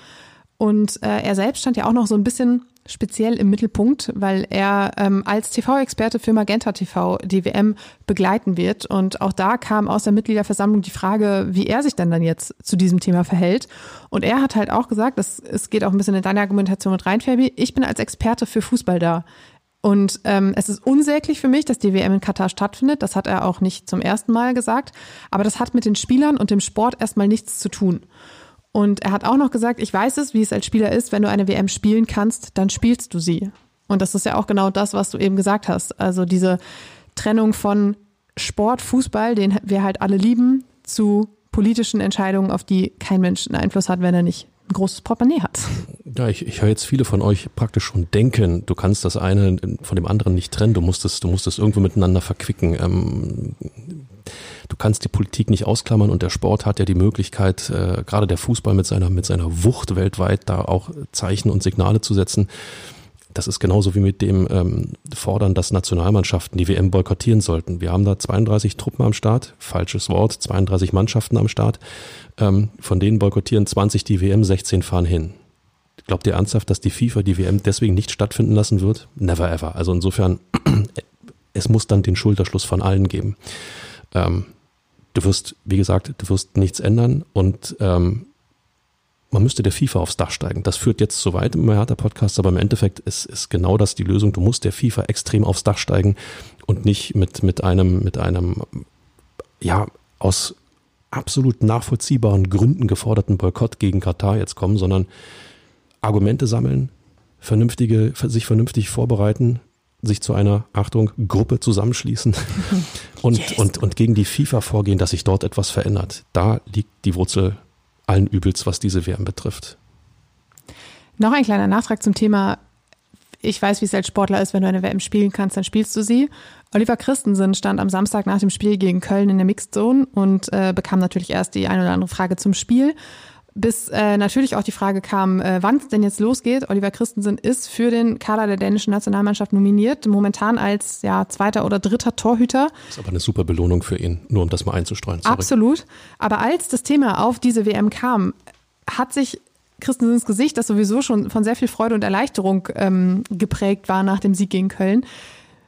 Und äh, er selbst stand ja auch noch so ein bisschen speziell im Mittelpunkt, weil er ähm, als TV-Experte für Magenta TV die WM begleiten wird. Und auch da kam aus der Mitgliederversammlung die Frage, wie er sich denn dann jetzt zu diesem Thema verhält. Und er hat halt auch gesagt, das, es geht auch ein bisschen in deine Argumentation mit rein, Fabi, ich bin als Experte für Fußball da. Und ähm, es ist unsäglich für mich, dass die WM in Katar stattfindet. Das hat er auch nicht zum ersten Mal gesagt. Aber das hat mit den Spielern und dem Sport erstmal nichts zu tun. Und er hat auch noch gesagt, ich weiß es, wie es als Spieler ist, wenn du eine WM spielen kannst, dann spielst du sie. Und das ist ja auch genau das, was du eben gesagt hast. Also diese Trennung von Sport, Fußball, den wir halt alle lieben, zu politischen Entscheidungen, auf die kein Mensch einen Einfluss hat, wenn er nicht ein großes Portemonnaie hat. Ja, ich, ich höre jetzt viele von euch praktisch schon denken, du kannst das eine von dem anderen nicht trennen, du musst es, du musst es irgendwo miteinander verquicken. Ähm, du kannst die Politik nicht ausklammern und der Sport hat ja die Möglichkeit, äh, gerade der Fußball mit seiner, mit seiner Wucht weltweit da auch Zeichen und Signale zu setzen. Das ist genauso wie mit dem ähm, Fordern, dass Nationalmannschaften die WM boykottieren sollten. Wir haben da 32 Truppen am Start, falsches Wort, 32 Mannschaften am Start. Ähm, von denen boykottieren 20 die WM, 16 fahren hin. Glaubt ihr ernsthaft, dass die FIFA die WM deswegen nicht stattfinden lassen wird? Never ever. Also insofern, es muss dann den Schulterschluss von allen geben. Ähm, du wirst, wie gesagt, du wirst nichts ändern und ähm, man müsste der FIFA aufs Dach steigen. Das führt jetzt zu weit im Hertha-Podcast, aber im Endeffekt ist, ist genau das die Lösung. Du musst der FIFA extrem aufs Dach steigen und nicht mit, mit einem, mit einem, ja, aus absolut nachvollziehbaren Gründen geforderten Boykott gegen Katar jetzt kommen, sondern Argumente sammeln, vernünftige, sich vernünftig vorbereiten, sich zu einer, Achtung, Gruppe zusammenschließen und, yes. und, und gegen die FIFA vorgehen, dass sich dort etwas verändert. Da liegt die Wurzel allen Übels, was diese WM betrifft. Noch ein kleiner Nachtrag zum Thema, ich weiß, wie es als Sportler ist, wenn du eine WM spielen kannst, dann spielst du sie. Oliver Christensen stand am Samstag nach dem Spiel gegen Köln in der Mixed Zone und äh, bekam natürlich erst die eine oder andere Frage zum Spiel bis äh, natürlich auch die Frage kam, äh, wann es denn jetzt losgeht. Oliver Christensen ist für den Kader der dänischen Nationalmannschaft nominiert, momentan als ja, zweiter oder dritter Torhüter. Das ist aber eine super Belohnung für ihn, nur um das mal einzustreuen. Sorry. Absolut. Aber als das Thema auf diese WM kam, hat sich Christensens Gesicht, das sowieso schon von sehr viel Freude und Erleichterung ähm, geprägt war nach dem Sieg gegen Köln,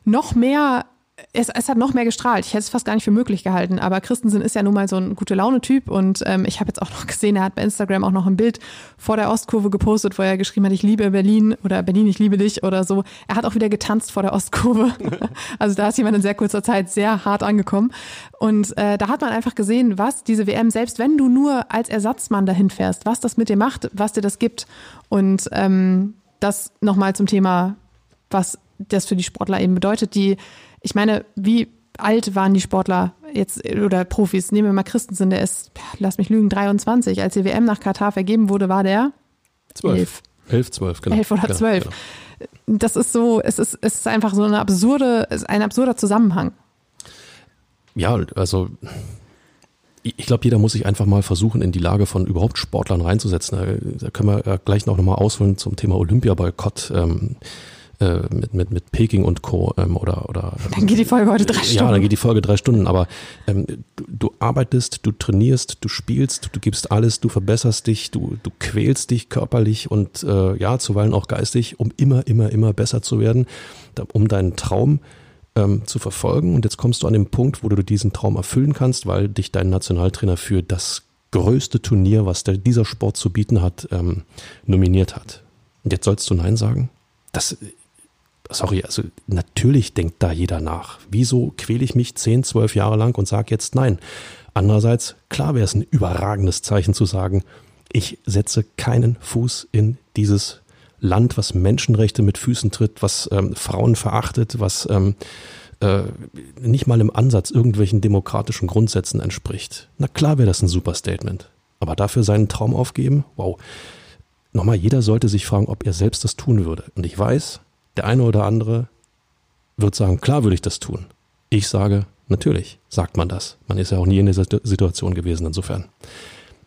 noch mehr es, es hat noch mehr gestrahlt. Ich hätte es fast gar nicht für möglich gehalten. Aber Christensen ist ja nun mal so ein gute Laune-Typ. Und ähm, ich habe jetzt auch noch gesehen, er hat bei Instagram auch noch ein Bild vor der Ostkurve gepostet, wo er geschrieben hat, ich liebe Berlin oder Berlin, ich liebe dich oder so. Er hat auch wieder getanzt vor der Ostkurve. also da ist jemand in sehr kurzer Zeit sehr hart angekommen. Und äh, da hat man einfach gesehen, was diese WM, selbst wenn du nur als Ersatzmann dahin fährst, was das mit dir macht, was dir das gibt. Und ähm, das nochmal zum Thema, was das für die Sportler eben bedeutet, die ich meine, wie alt waren die Sportler jetzt oder Profis? Nehmen wir mal Christensen, der ist, lass mich lügen, 23. Als die WM nach Katar vergeben wurde, war der 12. Elf. Elf, zwölf, genau. Elf oder zwölf. Genau, genau. Das ist so, es ist, es ist einfach so eine absurde, ein absurder Zusammenhang. Ja, also ich glaube, jeder muss sich einfach mal versuchen, in die Lage von überhaupt Sportlern reinzusetzen. Da können wir gleich noch mal ausholen zum Thema Olympiaboykott. Ähm, äh, mit, mit, mit Peking und Co. Ähm, oder, oder Dann geht die Folge heute drei Stunden. Ja, dann geht die Folge drei Stunden, aber ähm, du, du arbeitest, du trainierst, du spielst, du gibst alles, du verbesserst dich, du, du quälst dich körperlich und äh, ja, zuweilen auch geistig, um immer, immer, immer besser zu werden, um deinen Traum ähm, zu verfolgen. Und jetzt kommst du an den Punkt, wo du diesen Traum erfüllen kannst, weil dich dein Nationaltrainer für das größte Turnier, was der, dieser Sport zu bieten hat, ähm, nominiert hat. Und jetzt sollst du Nein sagen? Das sorry, also natürlich denkt da jeder nach. Wieso quäle ich mich 10, 12 Jahre lang und sage jetzt nein? Andererseits, klar wäre es ein überragendes Zeichen zu sagen, ich setze keinen Fuß in dieses Land, was Menschenrechte mit Füßen tritt, was ähm, Frauen verachtet, was ähm, äh, nicht mal im Ansatz irgendwelchen demokratischen Grundsätzen entspricht. Na klar wäre das ein super Statement. Aber dafür seinen Traum aufgeben? Wow. Nochmal, jeder sollte sich fragen, ob er selbst das tun würde. Und ich weiß, der eine oder andere wird sagen, klar würde ich das tun. Ich sage, natürlich sagt man das. Man ist ja auch nie in dieser Situation gewesen, insofern.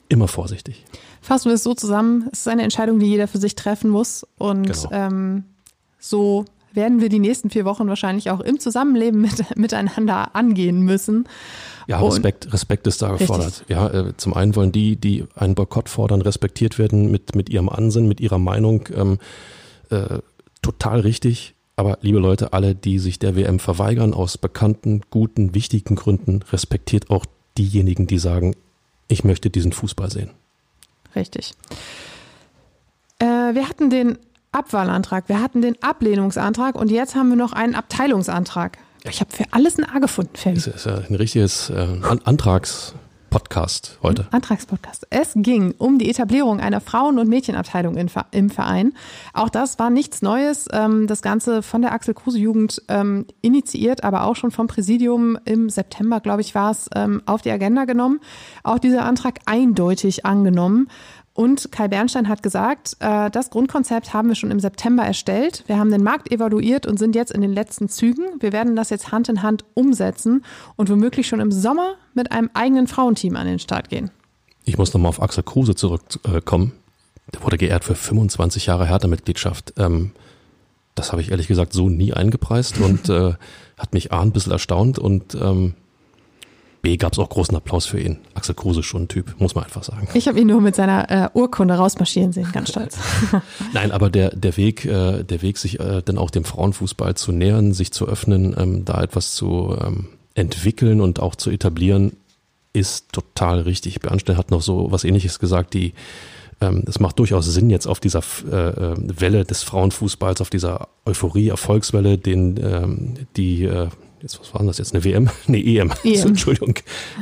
Immer vorsichtig. Fassen wir es so zusammen, es ist eine Entscheidung, die jeder für sich treffen muss. Und genau. ähm, so werden wir die nächsten vier Wochen wahrscheinlich auch im Zusammenleben mit, miteinander angehen müssen. Ja, Respekt, Respekt ist da gefordert. Ja, äh, zum einen wollen die, die einen Boykott fordern, respektiert werden mit, mit ihrem Ansinnen, mit ihrer Meinung. Ähm, äh, total richtig. Aber liebe Leute, alle, die sich der WM verweigern aus bekannten, guten, wichtigen Gründen, respektiert auch diejenigen, die sagen, ich möchte diesen Fußball sehen. Richtig. Äh, wir hatten den Abwahlantrag, wir hatten den Ablehnungsantrag und jetzt haben wir noch einen Abteilungsantrag. Ich habe für alles ein A gefunden, Ferry. Das ist ja ein richtiges äh, Antrags. Podcast heute? Antragspodcast. Es ging um die Etablierung einer Frauen- und Mädchenabteilung im Verein. Auch das war nichts Neues. Ähm, das Ganze von der Axel Kruse Jugend ähm, initiiert, aber auch schon vom Präsidium im September, glaube ich, war es, ähm, auf die Agenda genommen. Auch dieser Antrag eindeutig angenommen. Und Kai Bernstein hat gesagt, äh, das Grundkonzept haben wir schon im September erstellt. Wir haben den Markt evaluiert und sind jetzt in den letzten Zügen. Wir werden das jetzt Hand in Hand umsetzen und womöglich schon im Sommer mit einem eigenen Frauenteam an den Start gehen. Ich muss nochmal auf Axel Kruse zurückkommen. Der wurde geehrt für 25 Jahre Hertha-Mitgliedschaft. Ähm, das habe ich ehrlich gesagt so nie eingepreist und äh, hat mich A ein bisschen erstaunt und ähm, B gab es auch großen Applaus für ihn. Axel Kruse schon ein Typ, muss man einfach sagen. Ich habe ihn nur mit seiner äh, Urkunde rausmarschieren sehen, ganz stolz. Nein, aber der, der Weg, äh, der Weg, sich äh, dann auch dem Frauenfußball zu nähern, sich zu öffnen, ähm, da etwas zu ähm, entwickeln und auch zu etablieren, ist total richtig. Bernstein hat noch so was ähnliches gesagt, die ähm, es macht durchaus Sinn, jetzt auf dieser äh, äh, Welle des Frauenfußballs, auf dieser Euphorie, Erfolgswelle, den ähm, die äh, jetzt, was war das jetzt, eine WM? Nee, EM. EM. Entschuldigung.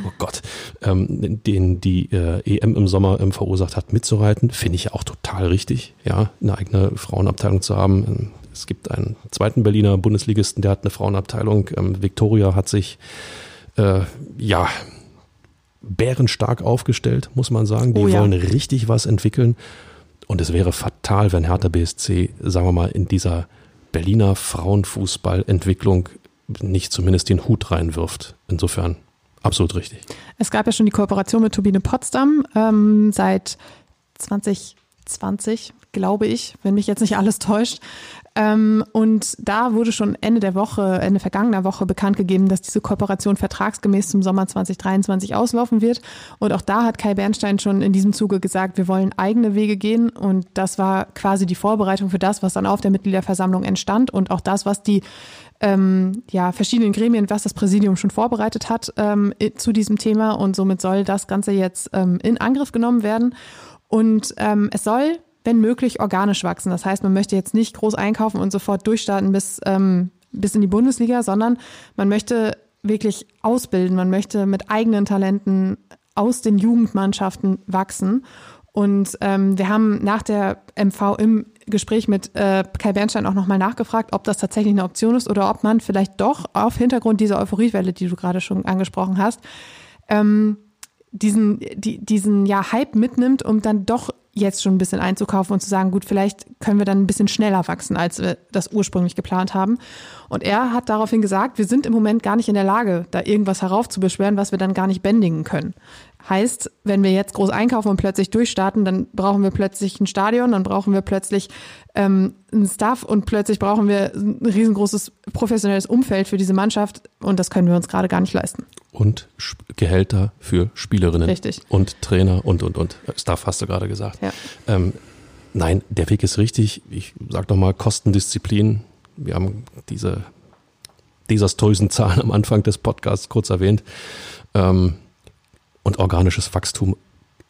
Oh Gott. Ähm, den die äh, EM im Sommer ähm, verursacht hat, mitzureiten, finde ich ja auch total richtig, ja, eine eigene Frauenabteilung zu haben. Ähm, es gibt einen zweiten Berliner Bundesligisten, der hat eine Frauenabteilung. Ähm, Victoria hat sich, äh, ja, bärenstark aufgestellt, muss man sagen. Die oh ja. wollen richtig was entwickeln. Und es wäre fatal, wenn Hertha BSC, sagen wir mal, in dieser Berliner Frauenfußballentwicklung nicht zumindest den Hut reinwirft. Insofern absolut richtig. Es gab ja schon die Kooperation mit Turbine Potsdam ähm, seit 2020, glaube ich, wenn mich jetzt nicht alles täuscht. Ähm, und da wurde schon Ende der Woche, Ende vergangener Woche bekannt gegeben, dass diese Kooperation vertragsgemäß zum Sommer 2023 auslaufen wird. Und auch da hat Kai Bernstein schon in diesem Zuge gesagt, wir wollen eigene Wege gehen. Und das war quasi die Vorbereitung für das, was dann auf der Mitgliederversammlung entstand und auch das, was die ähm, ja, verschiedenen Gremien, was das Präsidium schon vorbereitet hat ähm, zu diesem Thema. Und somit soll das Ganze jetzt ähm, in Angriff genommen werden. Und ähm, es soll, wenn möglich, organisch wachsen. Das heißt, man möchte jetzt nicht groß einkaufen und sofort durchstarten bis, ähm, bis in die Bundesliga, sondern man möchte wirklich ausbilden. Man möchte mit eigenen Talenten aus den Jugendmannschaften wachsen. Und ähm, wir haben nach der MV im Gespräch mit äh, Kai Bernstein auch nochmal nachgefragt, ob das tatsächlich eine Option ist oder ob man vielleicht doch auf Hintergrund dieser Euphoriewelle, die du gerade schon angesprochen hast, ähm, diesen, die, diesen ja, Hype mitnimmt, um dann doch jetzt schon ein bisschen einzukaufen und zu sagen, gut, vielleicht können wir dann ein bisschen schneller wachsen, als wir das ursprünglich geplant haben. Und er hat daraufhin gesagt, wir sind im Moment gar nicht in der Lage, da irgendwas heraufzubeschwören, was wir dann gar nicht bändigen können. Heißt, wenn wir jetzt groß einkaufen und plötzlich durchstarten, dann brauchen wir plötzlich ein Stadion, dann brauchen wir plötzlich ähm, einen Staff und plötzlich brauchen wir ein riesengroßes professionelles Umfeld für diese Mannschaft und das können wir uns gerade gar nicht leisten. Und Gehälter für Spielerinnen Richtig. und Trainer und und und. Staff hast du gerade gesagt. Ja. Ähm, nein, der Weg ist richtig. Ich sag doch mal Kostendisziplin. Wir haben diese desaströsen Zahlen am Anfang des Podcasts kurz erwähnt. Ähm, und organisches Wachstum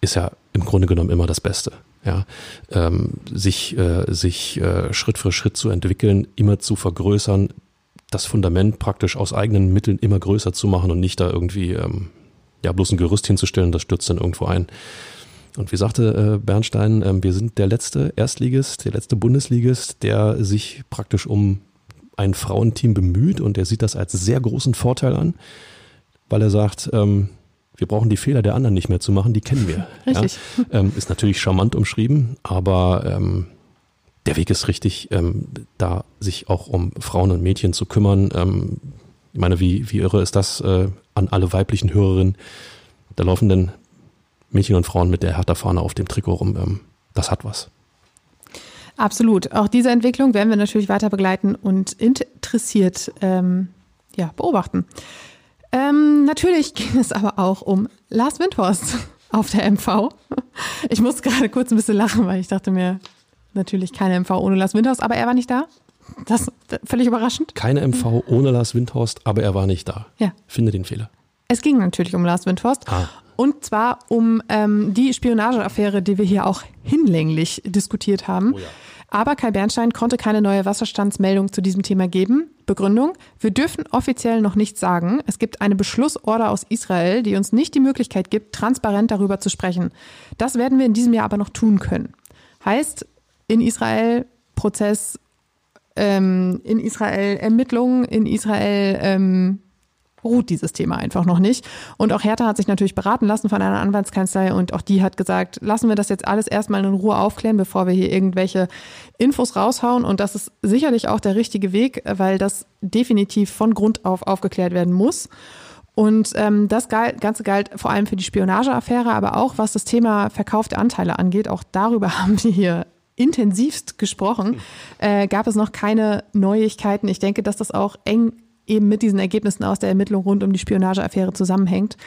ist ja im Grunde genommen immer das Beste. Ja, ähm, sich, äh, sich äh, Schritt für Schritt zu entwickeln, immer zu vergrößern, das Fundament praktisch aus eigenen Mitteln immer größer zu machen und nicht da irgendwie ähm, ja bloß ein Gerüst hinzustellen, das stürzt dann irgendwo ein. Und wie sagte äh, Bernstein, äh, wir sind der letzte Erstligist, der letzte Bundesligist, der sich praktisch um ein Frauenteam bemüht und der sieht das als sehr großen Vorteil an, weil er sagt, ähm, wir brauchen die Fehler der anderen nicht mehr zu machen, die kennen wir. Richtig. Ja? Ähm, ist natürlich charmant umschrieben, aber ähm, der Weg ist richtig, ähm, da sich auch um Frauen und Mädchen zu kümmern. Ähm, ich meine, wie, wie irre ist das äh, an alle weiblichen Hörerinnen? Da laufen denn Mädchen und Frauen mit der Hertha-Fahne auf dem Trikot rum. Ähm, das hat was. Absolut. Auch diese Entwicklung werden wir natürlich weiter begleiten und interessiert ähm, ja, beobachten. Ähm, natürlich ging es aber auch um Lars Windhorst auf der MV. Ich musste gerade kurz ein bisschen lachen, weil ich dachte mir, natürlich keine MV ohne Lars Windhorst, aber er war nicht da. Das ist völlig überraschend. Keine MV ohne Lars Windhorst, aber er war nicht da. Ja. Finde den Fehler. Es ging natürlich um Lars Windhorst. Ah. Und zwar um ähm, die Spionageaffäre, die wir hier auch hinlänglich diskutiert haben. Oh ja. Aber Kai Bernstein konnte keine neue Wasserstandsmeldung zu diesem Thema geben. Begründung, wir dürfen offiziell noch nichts sagen. Es gibt eine Beschlussorder aus Israel, die uns nicht die Möglichkeit gibt, transparent darüber zu sprechen. Das werden wir in diesem Jahr aber noch tun können. Heißt, in Israel Prozess, ähm, in Israel Ermittlungen, in Israel ähm, ruht dieses Thema einfach noch nicht. Und auch Hertha hat sich natürlich beraten lassen von einer Anwaltskanzlei und auch die hat gesagt, lassen wir das jetzt alles erstmal in Ruhe aufklären, bevor wir hier irgendwelche Infos raushauen. Und das ist sicherlich auch der richtige Weg, weil das definitiv von Grund auf aufgeklärt werden muss. Und ähm, das Ganze galt vor allem für die Spionageaffäre, aber auch was das Thema Verkauf der Anteile angeht. Auch darüber haben wir hier intensivst gesprochen. Äh, gab es noch keine Neuigkeiten. Ich denke, dass das auch eng eben mit diesen Ergebnissen aus der Ermittlung rund um die Spionageaffäre zusammenhängt.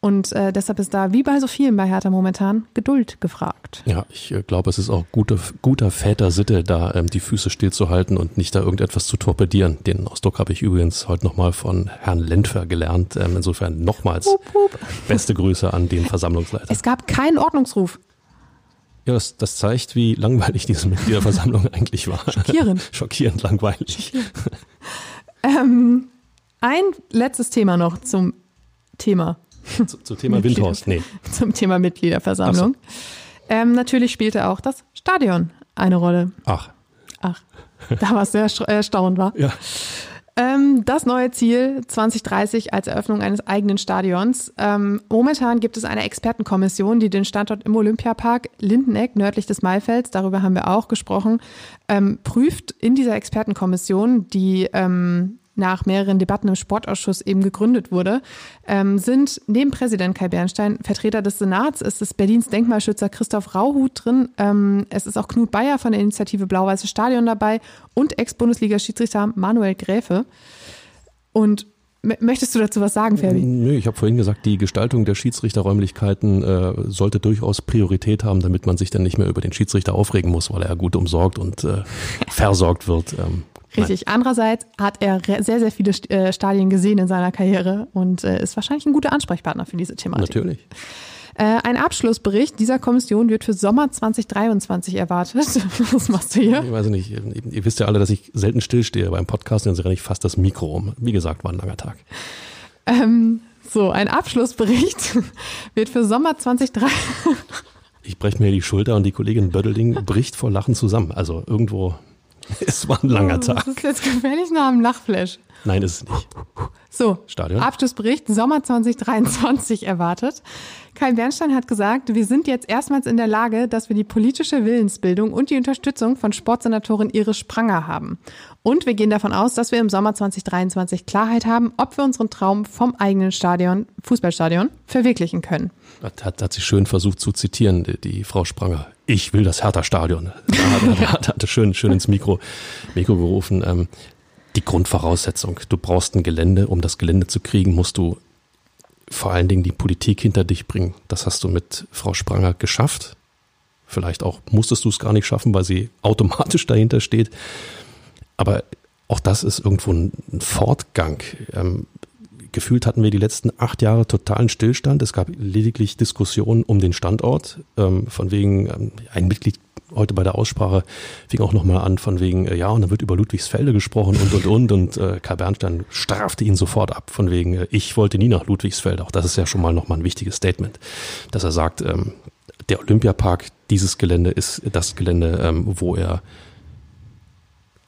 Und äh, deshalb ist da, wie bei so vielen bei Hertha momentan, Geduld gefragt. Ja, ich äh, glaube, es ist auch gute, guter Väter-Sitte, da ähm, die Füße stillzuhalten und nicht da irgendetwas zu torpedieren. Den Ausdruck habe ich übrigens heute nochmal von Herrn Lentfer gelernt. Ähm, insofern nochmals hup, hup. beste Grüße an den Versammlungsleiter. Es gab keinen Ordnungsruf. Ja, das, das zeigt, wie langweilig diese Mitgliederversammlung eigentlich war. Schockierend. Schockierend langweilig. Ähm, ein letztes Thema noch zum Thema. Zu, zu Thema Windhorst, nee. Zum Thema Mitgliederversammlung. Ähm, natürlich spielte auch das Stadion eine Rolle. Ach, Ach, da war es sehr ersta- erstaunt, war. ja. Ähm, das neue Ziel 2030 als Eröffnung eines eigenen Stadions. Ähm, momentan gibt es eine Expertenkommission, die den Standort im Olympiapark Lindeneck nördlich des Maifelds, darüber haben wir auch gesprochen, ähm, prüft in dieser Expertenkommission, die ähm, nach mehreren Debatten im Sportausschuss eben gegründet wurde, ähm, sind neben Präsident Kai Bernstein Vertreter des Senats, es ist Berlins Denkmalschützer Christoph Rauhut drin, ähm, es ist auch Knut Bayer von der Initiative Blau-Weiße Stadion dabei und Ex-Bundesliga-Schiedsrichter Manuel Gräfe. Und möchtest du dazu was sagen, Ferbi? Nö, ich habe vorhin gesagt, die Gestaltung der Schiedsrichterräumlichkeiten äh, sollte durchaus Priorität haben, damit man sich dann nicht mehr über den Schiedsrichter aufregen muss, weil er gut umsorgt und äh, versorgt wird. Ähm, Richtig. Andererseits hat er sehr, sehr viele äh, Stadien gesehen in seiner Karriere und äh, ist wahrscheinlich ein guter Ansprechpartner für diese nein, Thematik. natürlich. Äh, ein Abschlussbericht dieser Kommission wird für Sommer 2023 erwartet. Was machst du hier? Ich weiß nicht, ihr, ihr wisst ja alle, dass ich selten stillstehe beim Podcast, dann renne ich fast das Mikro um. Wie gesagt, war ein langer Tag. Ähm, so, ein Abschlussbericht wird für Sommer 2023. Ich breche mir die Schulter und die Kollegin Bödeling bricht vor Lachen zusammen. Also irgendwo, es war ein langer Tag. Das ist jetzt gefährlich nach einem Lachflash. Nein, ist es nicht. So, Stadion? Abschlussbericht Sommer 2023 erwartet. Kai Bernstein hat gesagt, wir sind jetzt erstmals in der Lage, dass wir die politische Willensbildung und die Unterstützung von Sportsenatorin Iris Spranger haben. Und wir gehen davon aus, dass wir im Sommer 2023 Klarheit haben, ob wir unseren Traum vom eigenen Stadion, Fußballstadion, verwirklichen können. Hat, hat, hat sie schön versucht zu zitieren, die, die Frau Spranger. Ich will das Hertha-Stadion. Da hat, hat, hat, hat schön, schön ins Mikro, Mikro gerufen. Ähm, die Grundvoraussetzung, du brauchst ein Gelände. Um das Gelände zu kriegen, musst du vor allen Dingen die Politik hinter dich bringen. Das hast du mit Frau Spranger geschafft. Vielleicht auch musstest du es gar nicht schaffen, weil sie automatisch dahinter steht. Aber auch das ist irgendwo ein Fortgang. Ähm, gefühlt hatten wir die letzten acht Jahre totalen Stillstand. Es gab lediglich Diskussionen um den Standort. Ähm, von wegen, ähm, ein Mitglied heute bei der Aussprache fing auch nochmal an, von wegen, äh, ja, und dann wird über Ludwigsfelde gesprochen und, und, und. Und äh, Karl Bernstein strafte ihn sofort ab, von wegen, äh, ich wollte nie nach Ludwigsfelde. Auch das ist ja schon mal nochmal ein wichtiges Statement, dass er sagt, ähm, der Olympiapark, dieses Gelände ist das Gelände, ähm, wo er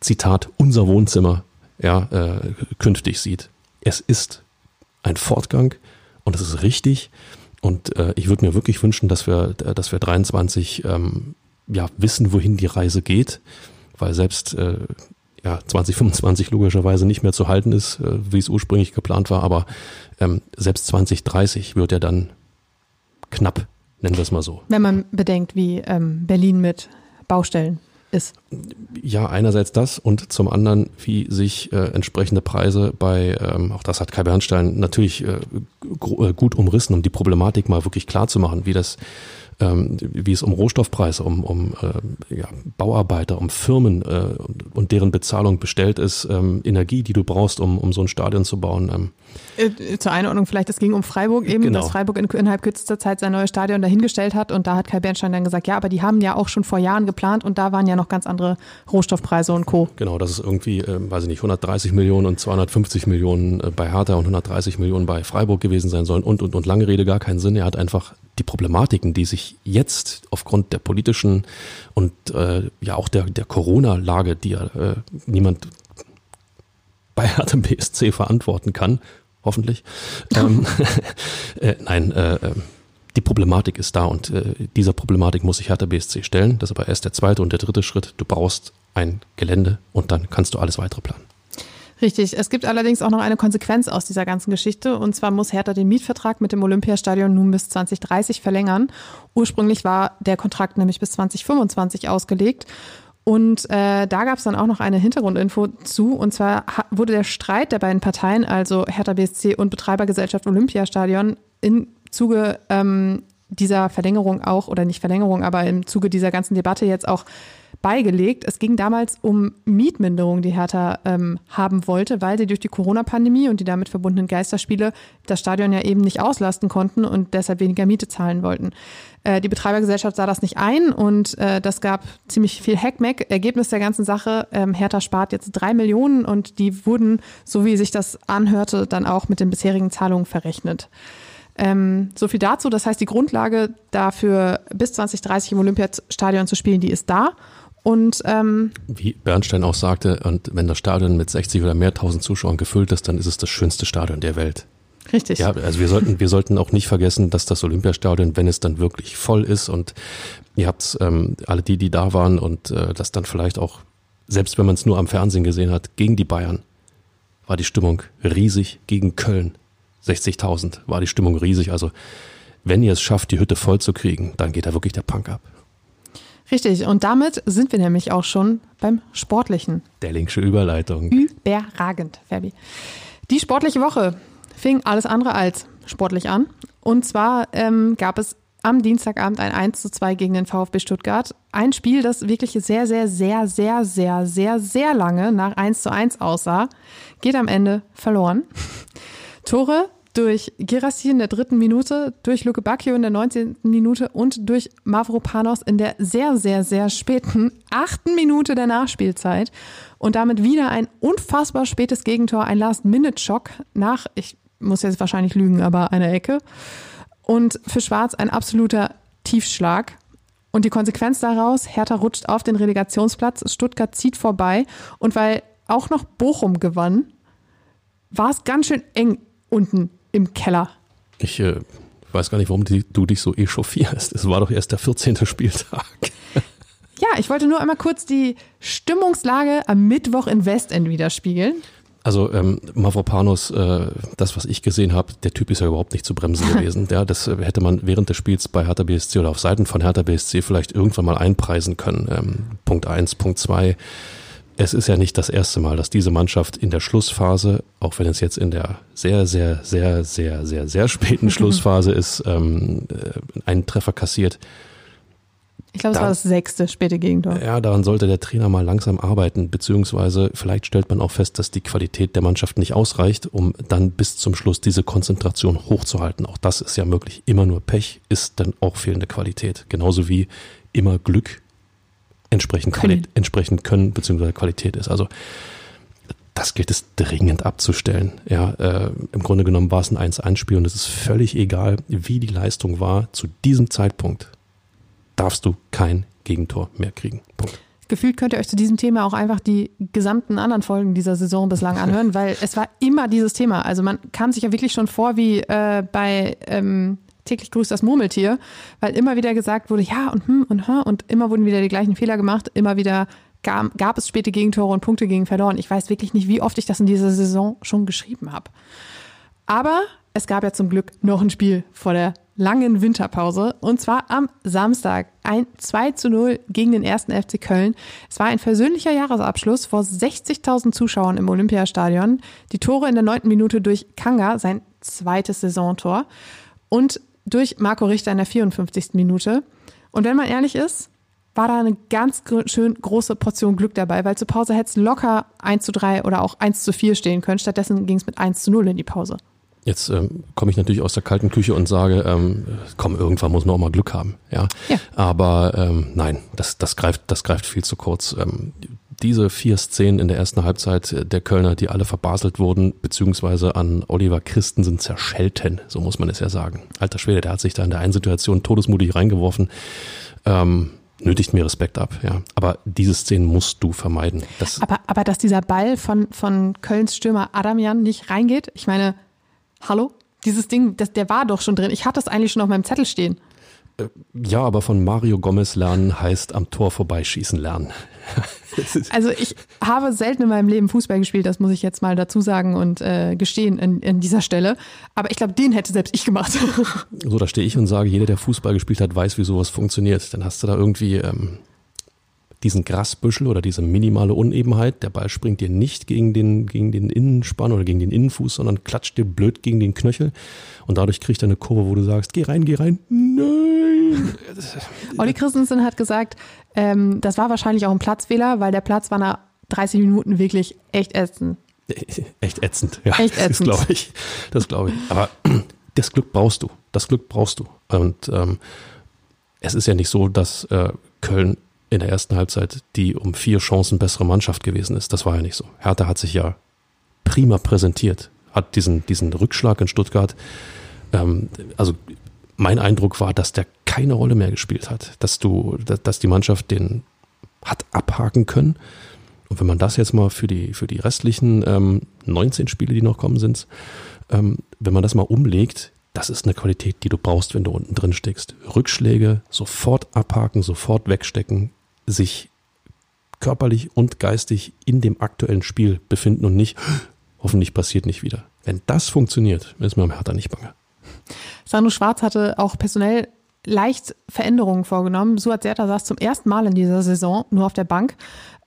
Zitat, unser Wohnzimmer ja, äh, künftig sieht. Es ist ein Fortgang und es ist richtig. Und äh, ich würde mir wirklich wünschen, dass wir, äh, dass wir 23 ähm, ja, wissen, wohin die Reise geht, weil selbst äh, ja, 2025 logischerweise nicht mehr zu halten ist, äh, wie es ursprünglich geplant war, aber ähm, selbst 2030 wird er dann knapp, nennen wir es mal so. Wenn man bedenkt, wie ähm, Berlin mit Baustellen ist. Ja, einerseits das und zum anderen, wie sich äh, entsprechende Preise bei, ähm, auch das hat Kai Bernstein natürlich äh, äh, gut umrissen, um die Problematik mal wirklich klar zu machen, wie das, ähm, wie es um Rohstoffpreise, um, um äh, ja, Bauarbeiter, um Firmen äh, und, deren Bezahlung bestellt ist, ähm, Energie, die du brauchst, um, um so ein Stadion zu bauen. Ähm, Äh, Zur Einordnung vielleicht, es ging um Freiburg eben, Genau. dass Freiburg in, innerhalb kürzester Zeit sein neues Stadion dahingestellt hat und da hat Kai Bernstein dann gesagt, ja, aber die haben ja auch schon vor Jahren geplant und da waren ja noch ganz andere Rohstoffpreise und Co. Genau, das ist irgendwie, äh, weiß ich nicht, 130 Millionen und 250 Millionen äh, bei Hertha und 130 Millionen bei Freiburg gewesen sein sollen und, und, und lange Rede, gar keinen Sinn. Er hat einfach die Problematiken, die sich jetzt aufgrund der politischen und äh, ja auch der, der Corona-Lage, die ja äh, niemand bei Hertha BSC verantworten kann, hoffentlich. ähm, äh, nein, äh, äh, die Problematik ist da und äh, dieser Problematik muss sich Hertha BSC stellen. Das ist aber erst der zweite und der dritte Schritt. Du brauchst ein Gelände und dann kannst du alles weitere planen. Richtig. Es gibt allerdings auch noch eine Konsequenz aus dieser ganzen Geschichte. Und zwar muss Hertha den Mietvertrag mit dem Olympiastadion nun bis 2030 verlängern. Ursprünglich war der Kontrakt nämlich bis 2025 ausgelegt. Und äh, da gab es dann auch noch eine Hintergrundinfo zu. Und zwar wurde der Streit der beiden Parteien, also Hertha BSC und Betreibergesellschaft Olympiastadion, im Zuge ähm, dieser Verlängerung auch, oder nicht Verlängerung, aber im Zuge dieser ganzen Debatte jetzt auch beigelegt. Es ging damals um Mietminderung, die Hertha ähm, haben wollte, weil sie durch die Corona-Pandemie und die damit verbundenen Geisterspiele das Stadion ja eben nicht auslasten konnten und deshalb weniger Miete zahlen wollten. Äh, die Betreibergesellschaft sah das nicht ein und äh, das gab ziemlich viel Hackmack. Ergebnis der ganzen Sache, ähm, Hertha spart jetzt drei Millionen und die wurden, so wie sich das anhörte, dann auch mit den bisherigen Zahlungen verrechnet. Ähm, so viel dazu. Das heißt, die Grundlage dafür, bis 2030 im Olympiastadion zu spielen, die ist da. Und ähm, wie Bernstein auch sagte, und wenn das Stadion mit 60 oder mehr tausend Zuschauern gefüllt ist, dann ist es das schönste Stadion der Welt. Richtig. Ja, also wir sollten, wir sollten auch nicht vergessen, dass das Olympiastadion, wenn es dann wirklich voll ist und ihr habt ähm, alle die, die da waren und äh, das dann vielleicht auch, selbst wenn man es nur am Fernsehen gesehen hat, gegen die Bayern, war die Stimmung riesig gegen Köln. 60.000 war die Stimmung riesig. Also wenn ihr es schafft, die Hütte voll zu kriegen, dann geht da wirklich der Punk ab. Richtig, und damit sind wir nämlich auch schon beim Sportlichen. Der linksche Überleitung. Überragend, Fabi. Die sportliche Woche fing alles andere als sportlich an. Und zwar ähm, gab es am Dienstagabend ein 1 zu 2 gegen den VfB Stuttgart. Ein Spiel, das wirklich sehr, sehr, sehr, sehr, sehr, sehr, sehr lange nach 1 zu 1 aussah, geht am Ende verloren. Tore durch Girassi in der dritten Minute, durch Luke Bacchio in der 19. Minute und durch Mavropanos in der sehr, sehr, sehr späten achten Minute der Nachspielzeit. Und damit wieder ein unfassbar spätes Gegentor, ein Last-Minute-Schock nach, ich muss jetzt wahrscheinlich lügen, aber einer Ecke. Und für Schwarz ein absoluter Tiefschlag. Und die Konsequenz daraus, Hertha rutscht auf den Relegationsplatz, Stuttgart zieht vorbei. Und weil auch noch Bochum gewann, war es ganz schön eng unten im Keller. Ich äh, weiß gar nicht, warum die, du dich so echauffierst. Es war doch erst der 14. Spieltag. Ja, ich wollte nur einmal kurz die Stimmungslage am Mittwoch in Westend widerspiegeln. Also ähm, Mavropanos, äh, das, was ich gesehen habe, der Typ ist ja überhaupt nicht zu bremsen gewesen. Ja, das äh, hätte man während des Spiels bei Hertha BSC oder auf Seiten von Hertha BSC vielleicht irgendwann mal einpreisen können. Ähm, Punkt eins, Punkt zwei. Es ist ja nicht das erste Mal, dass diese Mannschaft in der Schlussphase, auch wenn es jetzt in der sehr, sehr, sehr, sehr, sehr, sehr späten Schlussphase ist, ähm, äh, einen Treffer kassiert. Ich glaube, es war das sechste späte Gegentor. Ja, daran sollte der Trainer mal langsam arbeiten, beziehungsweise vielleicht stellt man auch fest, dass die Qualität der Mannschaft nicht ausreicht, um dann bis zum Schluss diese Konzentration hochzuhalten. Auch das ist ja möglich. Immer nur Pech ist dann auch fehlende Qualität. Genauso wie immer Glück entsprechend, Quali entsprechend Können beziehungsweise Qualität ist. Also das gilt es dringend abzustellen. Ja, äh, Im Grunde genommen war es ein 1-1-Spiel und es ist völlig egal, wie die Leistung war. Zu diesem Zeitpunkt darfst du kein Gegentor mehr kriegen. Punkt. Gefühlt könnt ihr euch zu diesem Thema auch einfach die gesamten anderen Folgen dieser Saison bislang anhören, weil es war immer dieses Thema. Also man kam sich ja wirklich schon vor wie äh, bei ähm, täglich grüßt das Murmeltier, weil immer wieder gesagt wurde, ja und hm und hm und immer wurden wieder die gleichen Fehler gemacht, immer wieder gab, gab es späte Gegentore und Punkte gegen verloren. Ich weiß wirklich nicht, wie oft ich das in dieser Saison schon geschrieben habe. Aber es gab ja zum Glück noch ein Spiel vor der langen Winterpause und zwar am Samstag ein 2 zu 0 gegen den ersten FC Köln. Es war ein versöhnlicher Jahresabschluss vor 60.000 Zuschauern im Olympiastadion. Die Tore in der neunten Minute durch Kanga, sein zweites Saisontor und durch Marco Richter in der 54. Minute. Und wenn man ehrlich ist, war da eine ganz schön große Portion Glück dabei, weil zur Pause hätte es locker 1 zu 3 oder auch 1 zu 4 stehen können. Stattdessen ging es mit 1 zu 0 in die Pause. Jetzt ähm, komme ich natürlich aus der kalten Küche und sage, ähm, komm, irgendwann muss man auch mal Glück haben. Ja. ja. Aber ähm, nein, das, das, greift, das greift viel zu kurz. Ähm, diese vier Szenen in der ersten Halbzeit der Kölner, die alle verbaselt wurden, beziehungsweise an Oliver Christensen zerschellten, so muss man es ja sagen. Alter Schwede, der hat sich da in der einen Situation todesmutig reingeworfen. Ähm, nötigt mir Respekt ab, ja. Aber diese Szenen musst du vermeiden. Das aber, aber dass dieser Ball von, von Kölns Stürmer Adamian nicht reingeht, ich meine, hallo? Dieses Ding, das, der war doch schon drin. Ich hatte das eigentlich schon auf meinem Zettel stehen. Äh, ja, aber von Mario Gomez lernen heißt am Tor vorbeischießen lernen. also ich habe selten in meinem Leben Fußball gespielt, das muss ich jetzt mal dazu sagen und äh, gestehen in, in dieser Stelle. Aber ich glaube, den hätte selbst ich gemacht. so, da stehe ich und sage, jeder, der Fußball gespielt hat, weiß, wie sowas funktioniert. Dann hast du da irgendwie ähm, diesen Grasbüschel oder diese minimale Unebenheit. Der Ball springt dir nicht gegen den, gegen den Innenspann oder gegen den Innenfuß, sondern klatscht dir blöd gegen den Knöchel. Und dadurch kriegt er eine Kurve, wo du sagst, geh rein, geh rein. Nein! Olli Christensen hat gesagt, Ähm, das war wahrscheinlich auch ein Platzfehler, weil der Platz war nach 30 Minuten wirklich echt ätzend. Echt ätzend, ja. Echt ätzend. Das glaube ich. Das glaube ich. Aber das Glück brauchst du. Das Glück brauchst du. Und ähm, es ist ja nicht so, dass äh, Köln in der ersten Halbzeit die um vier Chancen bessere Mannschaft gewesen ist. Das war ja nicht so. Hertha hat sich ja prima präsentiert, hat diesen, diesen Rückschlag in Stuttgart. Ähm, also mein Eindruck war, dass der keine Rolle mehr gespielt hat, dass du, dass, die Mannschaft den hat abhaken können. Und wenn man das jetzt mal für die, für die restlichen ähm, 19 Spiele, die noch kommen sind, ähm, wenn man das mal umlegt, das ist eine Qualität, die du brauchst, wenn du unten drin steckst. Rückschläge sofort abhaken, sofort wegstecken, sich körperlich und geistig in dem aktuellen Spiel befinden und nicht, hoffentlich passiert nicht wieder. Wenn das funktioniert, ist mir am Hertha nicht bange. Sandro Schwarz hatte auch personell leicht Veränderungen vorgenommen. Suat Serta saß zum ersten Mal in dieser Saison nur auf der Bank.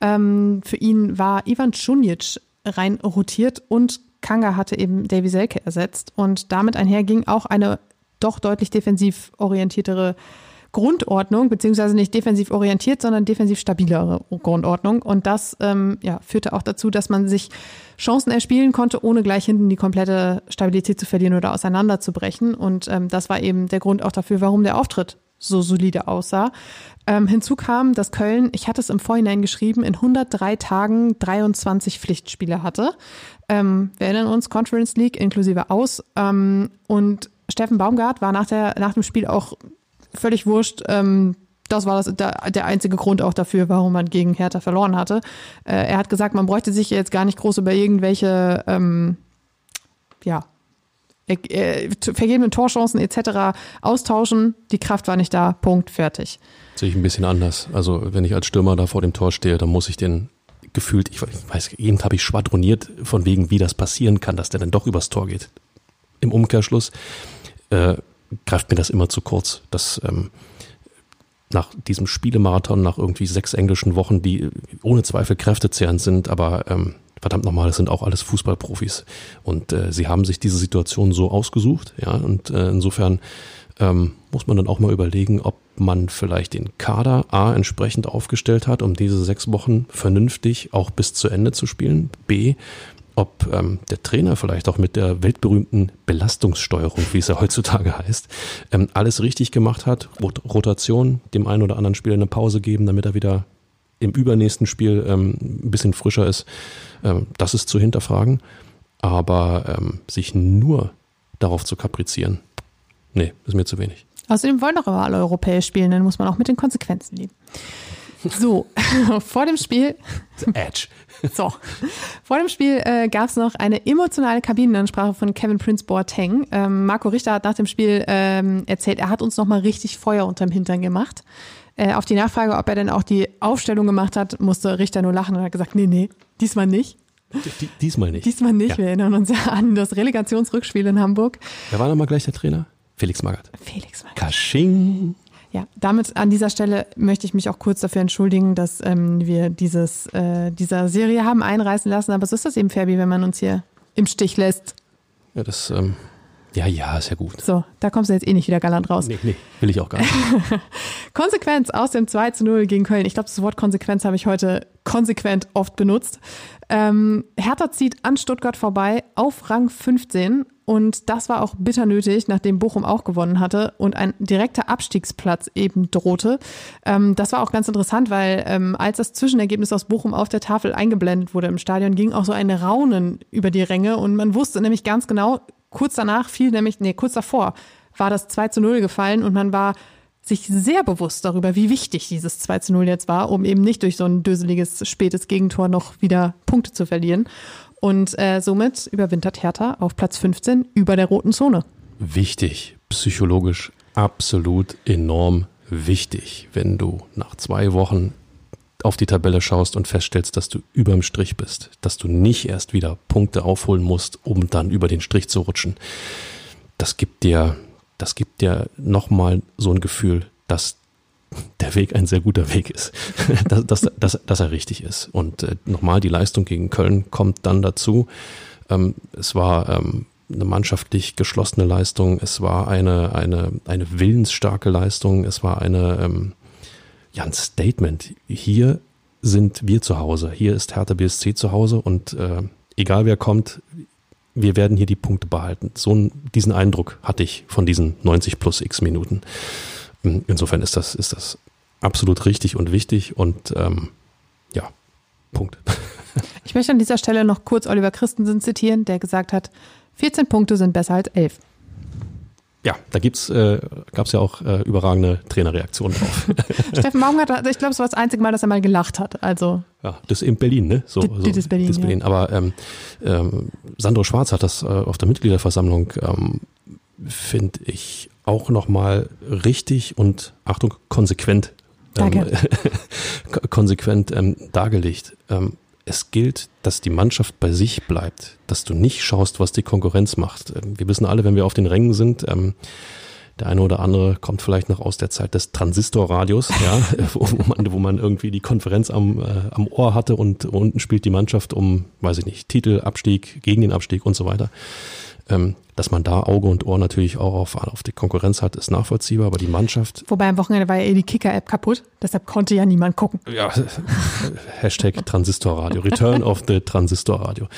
Ähm, für ihn war Ivan Čunic rein rotiert und Kanga hatte eben Davy Selke ersetzt. Und damit einher ging auch eine doch deutlich defensiv orientiertere Grundordnung, beziehungsweise nicht defensiv orientiert, sondern defensiv stabilere Grundordnung. Und das ähm, ja, führte auch dazu, dass man sich Chancen erspielen konnte, ohne gleich hinten die komplette Stabilität zu verlieren oder auseinanderzubrechen. Und ähm, das war eben der Grund auch dafür, warum der Auftritt so solide aussah. Ähm, hinzu kam, dass Köln, ich hatte es im Vorhinein geschrieben, in 103 Tagen 23 Pflichtspiele hatte. Ähm, wir erinnern uns, Conference League inklusive aus. Ähm, und Steffen Baumgart war nach, der, nach dem Spiel auch völlig wurscht. Ähm, das war das, der, der einzige Grund auch dafür, warum man gegen Hertha verloren hatte. Äh, er hat gesagt, man bräuchte sich jetzt gar nicht groß über irgendwelche, ähm, ja, äh, vergebenen Torchancen etc. austauschen. Die Kraft war nicht da. Punkt, fertig. Sehe ich ein bisschen anders. Also wenn ich als Stürmer da vor dem Tor stehe, dann muss ich den gefühlt, ich weiß, eben habe ich schwadroniert von wegen, wie das passieren kann, dass der dann doch übers Tor geht. Im Umkehrschluss äh, greift mir das immer zu kurz, dass ähm, nach diesem Spielemarathon, nach irgendwie sechs englischen Wochen, die ohne Zweifel kräftezehrend sind, aber ähm, verdammt nochmal, das sind auch alles Fußballprofis. Und äh, sie haben sich diese Situation so ausgesucht, ja, und äh, insofern ähm, muss man dann auch mal überlegen, ob man vielleicht den Kader A entsprechend aufgestellt hat, um diese sechs Wochen vernünftig auch bis zu Ende zu spielen. B, ob ähm, der Trainer vielleicht auch mit der weltberühmten Belastungssteuerung, wie es ja heutzutage heißt, ähm, alles richtig gemacht hat. Rot Rotation, dem einen oder anderen Spieler eine Pause geben, damit er wieder im übernächsten Spiel ähm, ein bisschen frischer ist. Ähm, das ist zu hinterfragen. Aber ähm, sich nur darauf zu kaprizieren, nee, ist mir zu wenig. Außerdem wollen doch immer alle europäisch spielen, dann muss man auch mit den Konsequenzen leben. So, vor dem Spiel. Edge. So, vor dem Spiel äh, gab es noch eine emotionale Kabinenansprache von Kevin Prince Boateng. Ähm, Marco Richter hat nach dem Spiel ähm, erzählt, er hat uns nochmal richtig Feuer unterm Hintern gemacht. Äh, auf die Nachfrage, ob er denn auch die Aufstellung gemacht hat, musste Richter nur lachen und hat gesagt, nee, nee, diesmal nicht. Diesmal nicht. Diesmal nicht. Ja. Wir erinnern uns ja an das Relegationsrückspiel in Hamburg. Wer war nochmal gleich der Trainer? Felix Magath. Felix Magath. Kasching. Ja, damit an dieser Stelle möchte ich mich auch kurz dafür entschuldigen, dass ähm, wir dieses, äh, dieser Serie haben einreißen lassen. Aber so ist das eben, Fabi, wenn man uns hier im Stich lässt. Ja, das, ähm, ja, ja, ist ja gut. So, da kommst du jetzt eh nicht wieder galant raus. Nee, nee, will ich auch gar nicht. Konsequenz aus dem 2 zu 0 gegen Köln. Ich glaube, das Wort Konsequenz habe ich heute konsequent oft benutzt. Ähm, Hertha zieht an Stuttgart vorbei auf Rang 15 und das war auch bitter nötig, nachdem Bochum auch gewonnen hatte und ein direkter Abstiegsplatz eben drohte. Ähm, das war auch ganz interessant, weil ähm, als das Zwischenergebnis aus Bochum auf der Tafel eingeblendet wurde im Stadion, ging auch so ein Raunen über die Ränge und man wusste nämlich ganz genau, kurz danach fiel nämlich, nee, kurz davor war das 2 zu 0 gefallen und man war sich sehr bewusst darüber, wie wichtig dieses 2 zu 0 jetzt war, um eben nicht durch so ein döseliges spätes Gegentor noch wieder Punkte zu verlieren. Und äh, somit überwintert Hertha auf Platz 15 über der roten Zone. Wichtig, psychologisch absolut enorm wichtig, wenn du nach zwei Wochen auf die Tabelle schaust und feststellst, dass du überm Strich bist, dass du nicht erst wieder Punkte aufholen musst, um dann über den Strich zu rutschen. Das gibt dir, das gibt dir nochmal so ein Gefühl, dass der Weg ein sehr guter Weg ist, dass, dass, dass, dass er richtig ist. Und äh, nochmal, die Leistung gegen Köln kommt dann dazu. Ähm, es war ähm, eine mannschaftlich geschlossene Leistung, es war eine, eine, eine willensstarke Leistung, es war eine, ähm, ja ein Statement. Hier sind wir zu Hause. Hier ist Hertha BSC zu Hause und äh, egal wer kommt, wir werden hier die Punkte behalten. So diesen Eindruck hatte ich von diesen 90 plus x Minuten. Insofern ist das, ist das absolut richtig und wichtig und ähm, ja, Punkt. Ich möchte an dieser Stelle noch kurz Oliver Christensen zitieren, der gesagt hat, 14 Punkte sind besser als 11. Ja, da gibt's, äh, gab es ja auch äh, überragende Trainerreaktionen drauf. Steffen Baumgart, also ich glaube, es war das einzige Mal, dass er mal gelacht hat. Also ja, das in Berlin, ne? So, so das Berlin, das Berlin. Ja. Aber ähm, ähm, Sandro Schwarz hat das äh, auf der Mitgliederversammlung, ähm, finde ich, auch nochmal richtig und Achtung konsequent, ähm, konsequent ähm, dargelegt. Ähm, es gilt, dass die Mannschaft bei sich bleibt, dass du nicht schaust, was die Konkurrenz macht. Ähm, wir wissen alle, wenn wir auf den Rängen sind, ähm, der eine oder andere kommt vielleicht noch aus der Zeit des Transistorradios, ja, wo, man, wo man irgendwie die Konferenz am, äh, am Ohr hatte und unten spielt die Mannschaft um, weiß ich nicht, Titel, Abstieg, gegen den Abstieg und so weiter. Ähm, dass man da Auge und Ohr natürlich auch auf, auf die Konkurrenz hat, ist nachvollziehbar, aber die Mannschaft. Wobei am Wochenende war ja eh die Kicker-App kaputt, deshalb konnte ja niemand gucken. Ja, Hashtag Transistorradio, Return of the Transistorradio.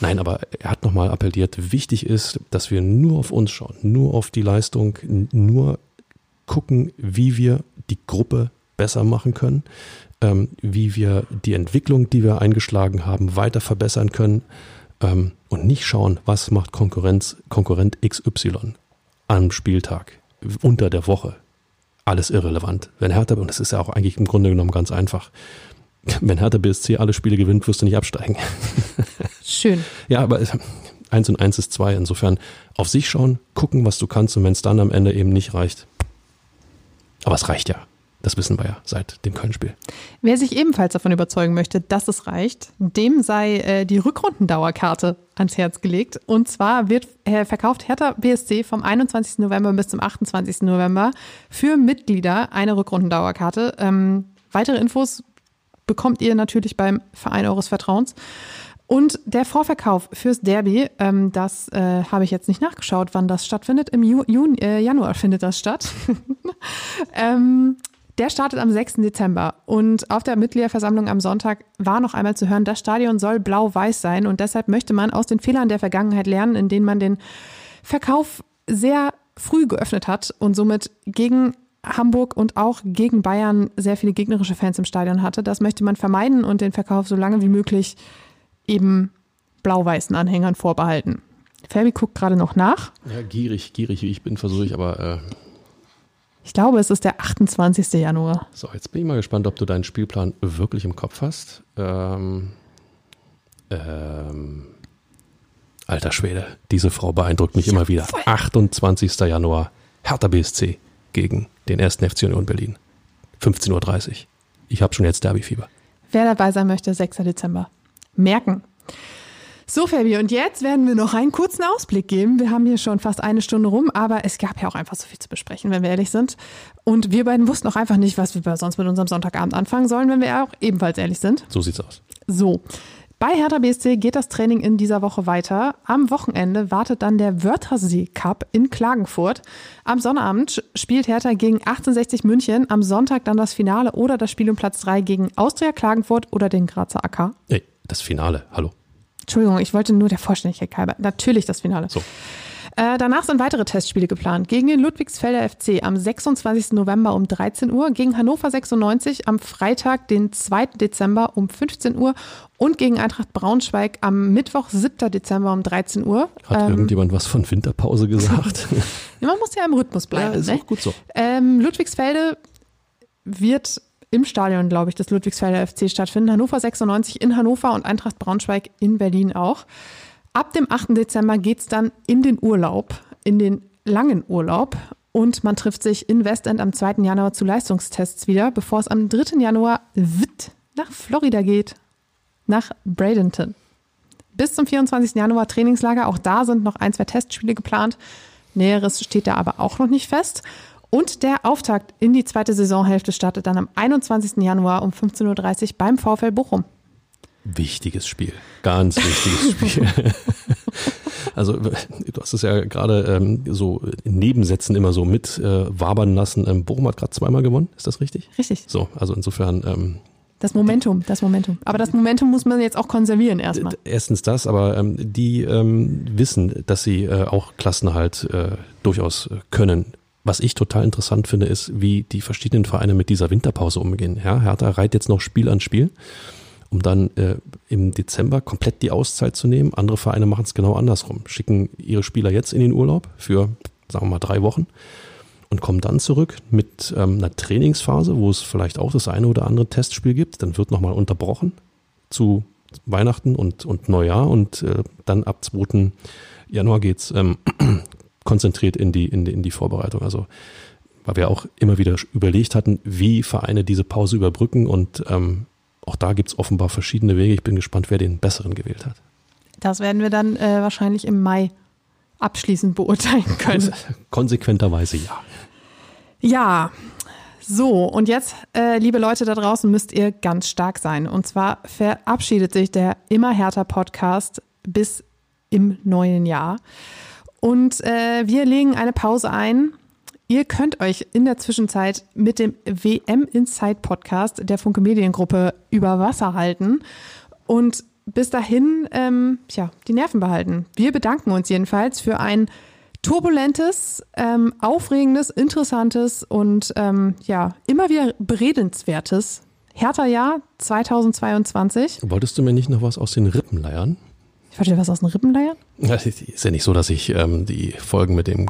Nein, aber er hat nochmal appelliert, wichtig ist, dass wir nur auf uns schauen, nur auf die Leistung, nur gucken, wie wir die Gruppe besser machen können, ähm, wie wir die Entwicklung, die wir eingeschlagen haben, weiter verbessern können ähm, und nicht schauen, was macht Konkurrenz, Konkurrent XY am Spieltag, unter der Woche. Alles irrelevant. Wenn Hertha, und das ist ja auch eigentlich im Grunde genommen ganz einfach, wenn Hertha BSC alle Spiele gewinnt, wirst du nicht absteigen. Schön. ja, aber eins und eins ist zwei. Insofern auf sich schauen, gucken, was du kannst und wenn es dann am Ende eben nicht reicht. Aber es reicht ja. Das wissen wir ja seit dem Köln-Spiel. Wer sich ebenfalls davon überzeugen möchte, dass es reicht, dem sei äh, die Rückrundendauerkarte ans Herz gelegt. Und zwar wird äh, verkauft Hertha BSC vom 21. November bis zum 28. November für Mitglieder eine Rückrundendauerkarte. Ähm, weitere Infos bekommt ihr natürlich beim Verein eures Vertrauens. Und der Vorverkauf fürs Derby, ähm, das äh, habe ich jetzt nicht nachgeschaut, wann das stattfindet. Im Ju Juni, äh, Januar findet das statt. ähm, der startet am 6. Dezember und auf der Mitgliederversammlung am Sonntag war noch einmal zu hören, das Stadion soll blau-weiß sein und deshalb möchte man aus den Fehlern der Vergangenheit lernen, in denen man den Verkauf sehr früh geöffnet hat und somit gegen Hamburg und auch gegen Bayern sehr viele gegnerische Fans im Stadion hatte. Das möchte man vermeiden und den Verkauf so lange wie möglich eben blau-weißen Anhängern vorbehalten. Fabi guckt gerade noch nach. Ja, gierig, gierig wie ich bin, versuche ich aber äh, ich glaube, es ist der 28. Januar. So, jetzt bin ich mal gespannt, ob du deinen Spielplan wirklich im Kopf hast. Ähm, ähm, alter Schwede, diese Frau beeindruckt mich ja, immer wieder. Voll. 28. Januar, Hertha BSC gegen den 1. FC Union Berlin. 15.30 Uhr. Ich habe schon jetzt Derbyfieber. Wer dabei sein möchte, 6. Dezember. Merken. So, Fabi, und jetzt werden wir noch einen kurzen Ausblick geben. Wir haben hier schon fast eine Stunde rum, aber es gab ja auch einfach so viel zu besprechen, wenn wir ehrlich sind. Und wir beiden wussten auch einfach nicht, was wir sonst mit unserem Sonntagabend anfangen sollen, wenn wir auch ebenfalls ehrlich sind. So sieht's aus. So. Bei Hertha BSC geht das Training in dieser Woche weiter. Am Wochenende wartet dann der Wörthersee Cup in Klagenfurt. Am Sonnabend spielt Hertha gegen 1860 München. Am Sonntag dann das Finale oder das Spiel um Platz 3 gegen Austria Klagenfurt oder den Grazer AK. Ey, das Finale, hallo. Entschuldigung, ich wollte nur der Vollständigkeit halber. Natürlich das Finale. So. Äh, danach sind weitere Testspiele geplant. Gegen den Ludwigsfelder FC am 26. November um 13 Uhr, gegen Hannover 96 am Freitag, den 2. Dezember um 15 Uhr und gegen Eintracht Braunschweig am Mittwoch, 7. Dezember um 13 Uhr. Hat ähm, irgendjemand was von Winterpause gesagt? man muss ja im Rhythmus bleiben. Ja, ist ne? auch gut so. Ähm, Ludwigsfelde wird im Stadion, glaube ich, des Ludwigsfelder FC stattfinden. Hannover 96 in Hannover und Eintracht Braunschweig in Berlin auch. Ab dem 8. Dezember geht es dann in den Urlaub, in den langen Urlaub. Und man trifft sich in Westend am 2. Januar zu Leistungstests wieder, bevor es am 3. Januar nach Florida geht, nach Bradenton. Bis zum 24. Januar Trainingslager. Auch da sind noch ein, zwei Testspiele geplant. Näheres steht da aber auch noch nicht fest. Und der Auftakt in die zweite Saisonhälfte startet dann am 21. Januar um 15.30 Uhr beim VfL Bochum. Wichtiges Spiel, ganz wichtiges Spiel. Also du hast es ja gerade ähm, so in Nebensätzen immer so mit äh, wabern lassen. Ähm, Bochum hat gerade zweimal gewonnen, ist das richtig? Richtig. So, also insofern ähm, Das Momentum, das Momentum. Aber das Momentum muss man jetzt auch konservieren erstmal. erstens das, aber ähm, die ähm, wissen, dass sie äh, auch Klassenerhalt äh, durchaus äh, können. Was ich total interessant finde, ist, wie die verschiedenen Vereine mit dieser Winterpause umgehen. Ja, Hertha reiht jetzt noch Spiel an Spiel, um dann äh, im Dezember komplett die Auszeit zu nehmen. Andere Vereine machen es genau andersrum, schicken ihre Spieler jetzt in den Urlaub für, sagen wir mal, drei Wochen und kommen dann zurück mit ähm, einer Trainingsphase, wo es vielleicht auch das eine oder andere Testspiel gibt. Dann wird nochmal unterbrochen zu Weihnachten und, und Neujahr und äh, dann ab 2. Januar geht's ähm, konzentriert in die, in, die, in die Vorbereitung. Also weil wir auch immer wieder überlegt hatten, wie Vereine diese Pause überbrücken und ähm, auch da gibt's offenbar verschiedene Wege. Ich bin gespannt, wer den besseren gewählt hat. Das werden wir dann äh, wahrscheinlich im Mai abschließend beurteilen können. Konsequenterweise ja. Ja, so und jetzt, äh, liebe Leute da draußen, müsst ihr ganz stark sein. Und zwar verabschiedet sich der Immer härter Podcast bis im neuen Jahr. Und äh, wir legen eine Pause ein. Ihr könnt euch in der Zwischenzeit mit dem WM Insight Podcast der Funke Mediengruppe über Wasser halten und bis dahin, ähm, tja, die Nerven behalten. Wir bedanken uns jedenfalls für ein turbulentes, ähm, aufregendes, interessantes und ähm, ja, immer wieder beredenswertes Härter Jahr 2022. Wolltest du mir nicht noch was aus den Rippen leiern? Ich wollte dir was aus den Rippen leiern? Ist ja nicht so, dass ich ähm, die Folgen mit dem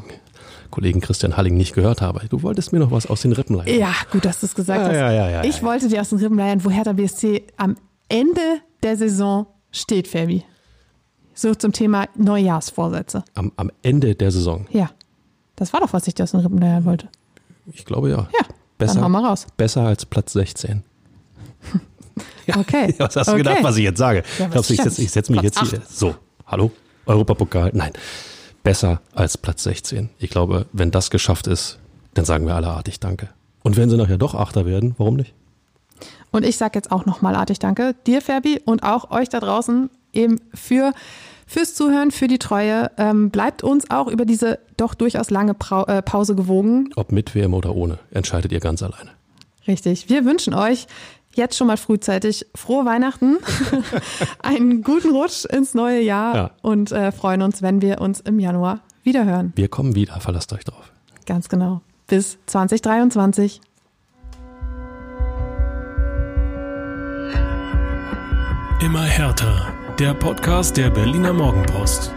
Kollegen Christian Halling nicht gehört habe. Du wolltest mir noch was aus den Rippen leiern. Ja, gut, dass du es gesagt Ja, hast. ja, ja, ja, ich wollte dir aus den Rippen leiern, wo Hertha BSC am Ende der Saison steht, Fabi. So zum Thema Neujahrsvorsätze. Am, am Ende der Saison. Ja, das war doch, was ich dir aus den Rippen leiern wollte. Ich glaube ja. Ja, Besser, dann hau mal raus. besser als Platz 16. Okay. Was hast du okay. gedacht, was ich jetzt sage? Ja, Glaubst du, ich setze setz mich Platz jetzt hier. So, hallo? Europapokal? Nein. Besser als Platz 16. Ich glaube, wenn das geschafft ist, dann sagen wir alle artig Danke. Und wenn sie nachher doch Achter werden, warum nicht? Und ich sage jetzt auch nochmal artig Danke dir, Fabi, und auch euch da draußen eben für fürs Zuhören, für die Treue. Ähm, bleibt uns auch über diese doch durchaus lange Prau äh, Pause gewogen. Ob mit WM oder ohne, entscheidet ihr ganz alleine. Richtig. Wir wünschen euch jetzt schon mal frühzeitig frohe Weihnachten, einen guten Rutsch ins neue Jahr Ja. und äh, freuen uns, wenn wir uns im Januar wiederhören. Wir kommen wieder, verlasst euch drauf. Ganz genau. Bis 2023. Immer härter. Der Podcast der Berliner Morgenpost.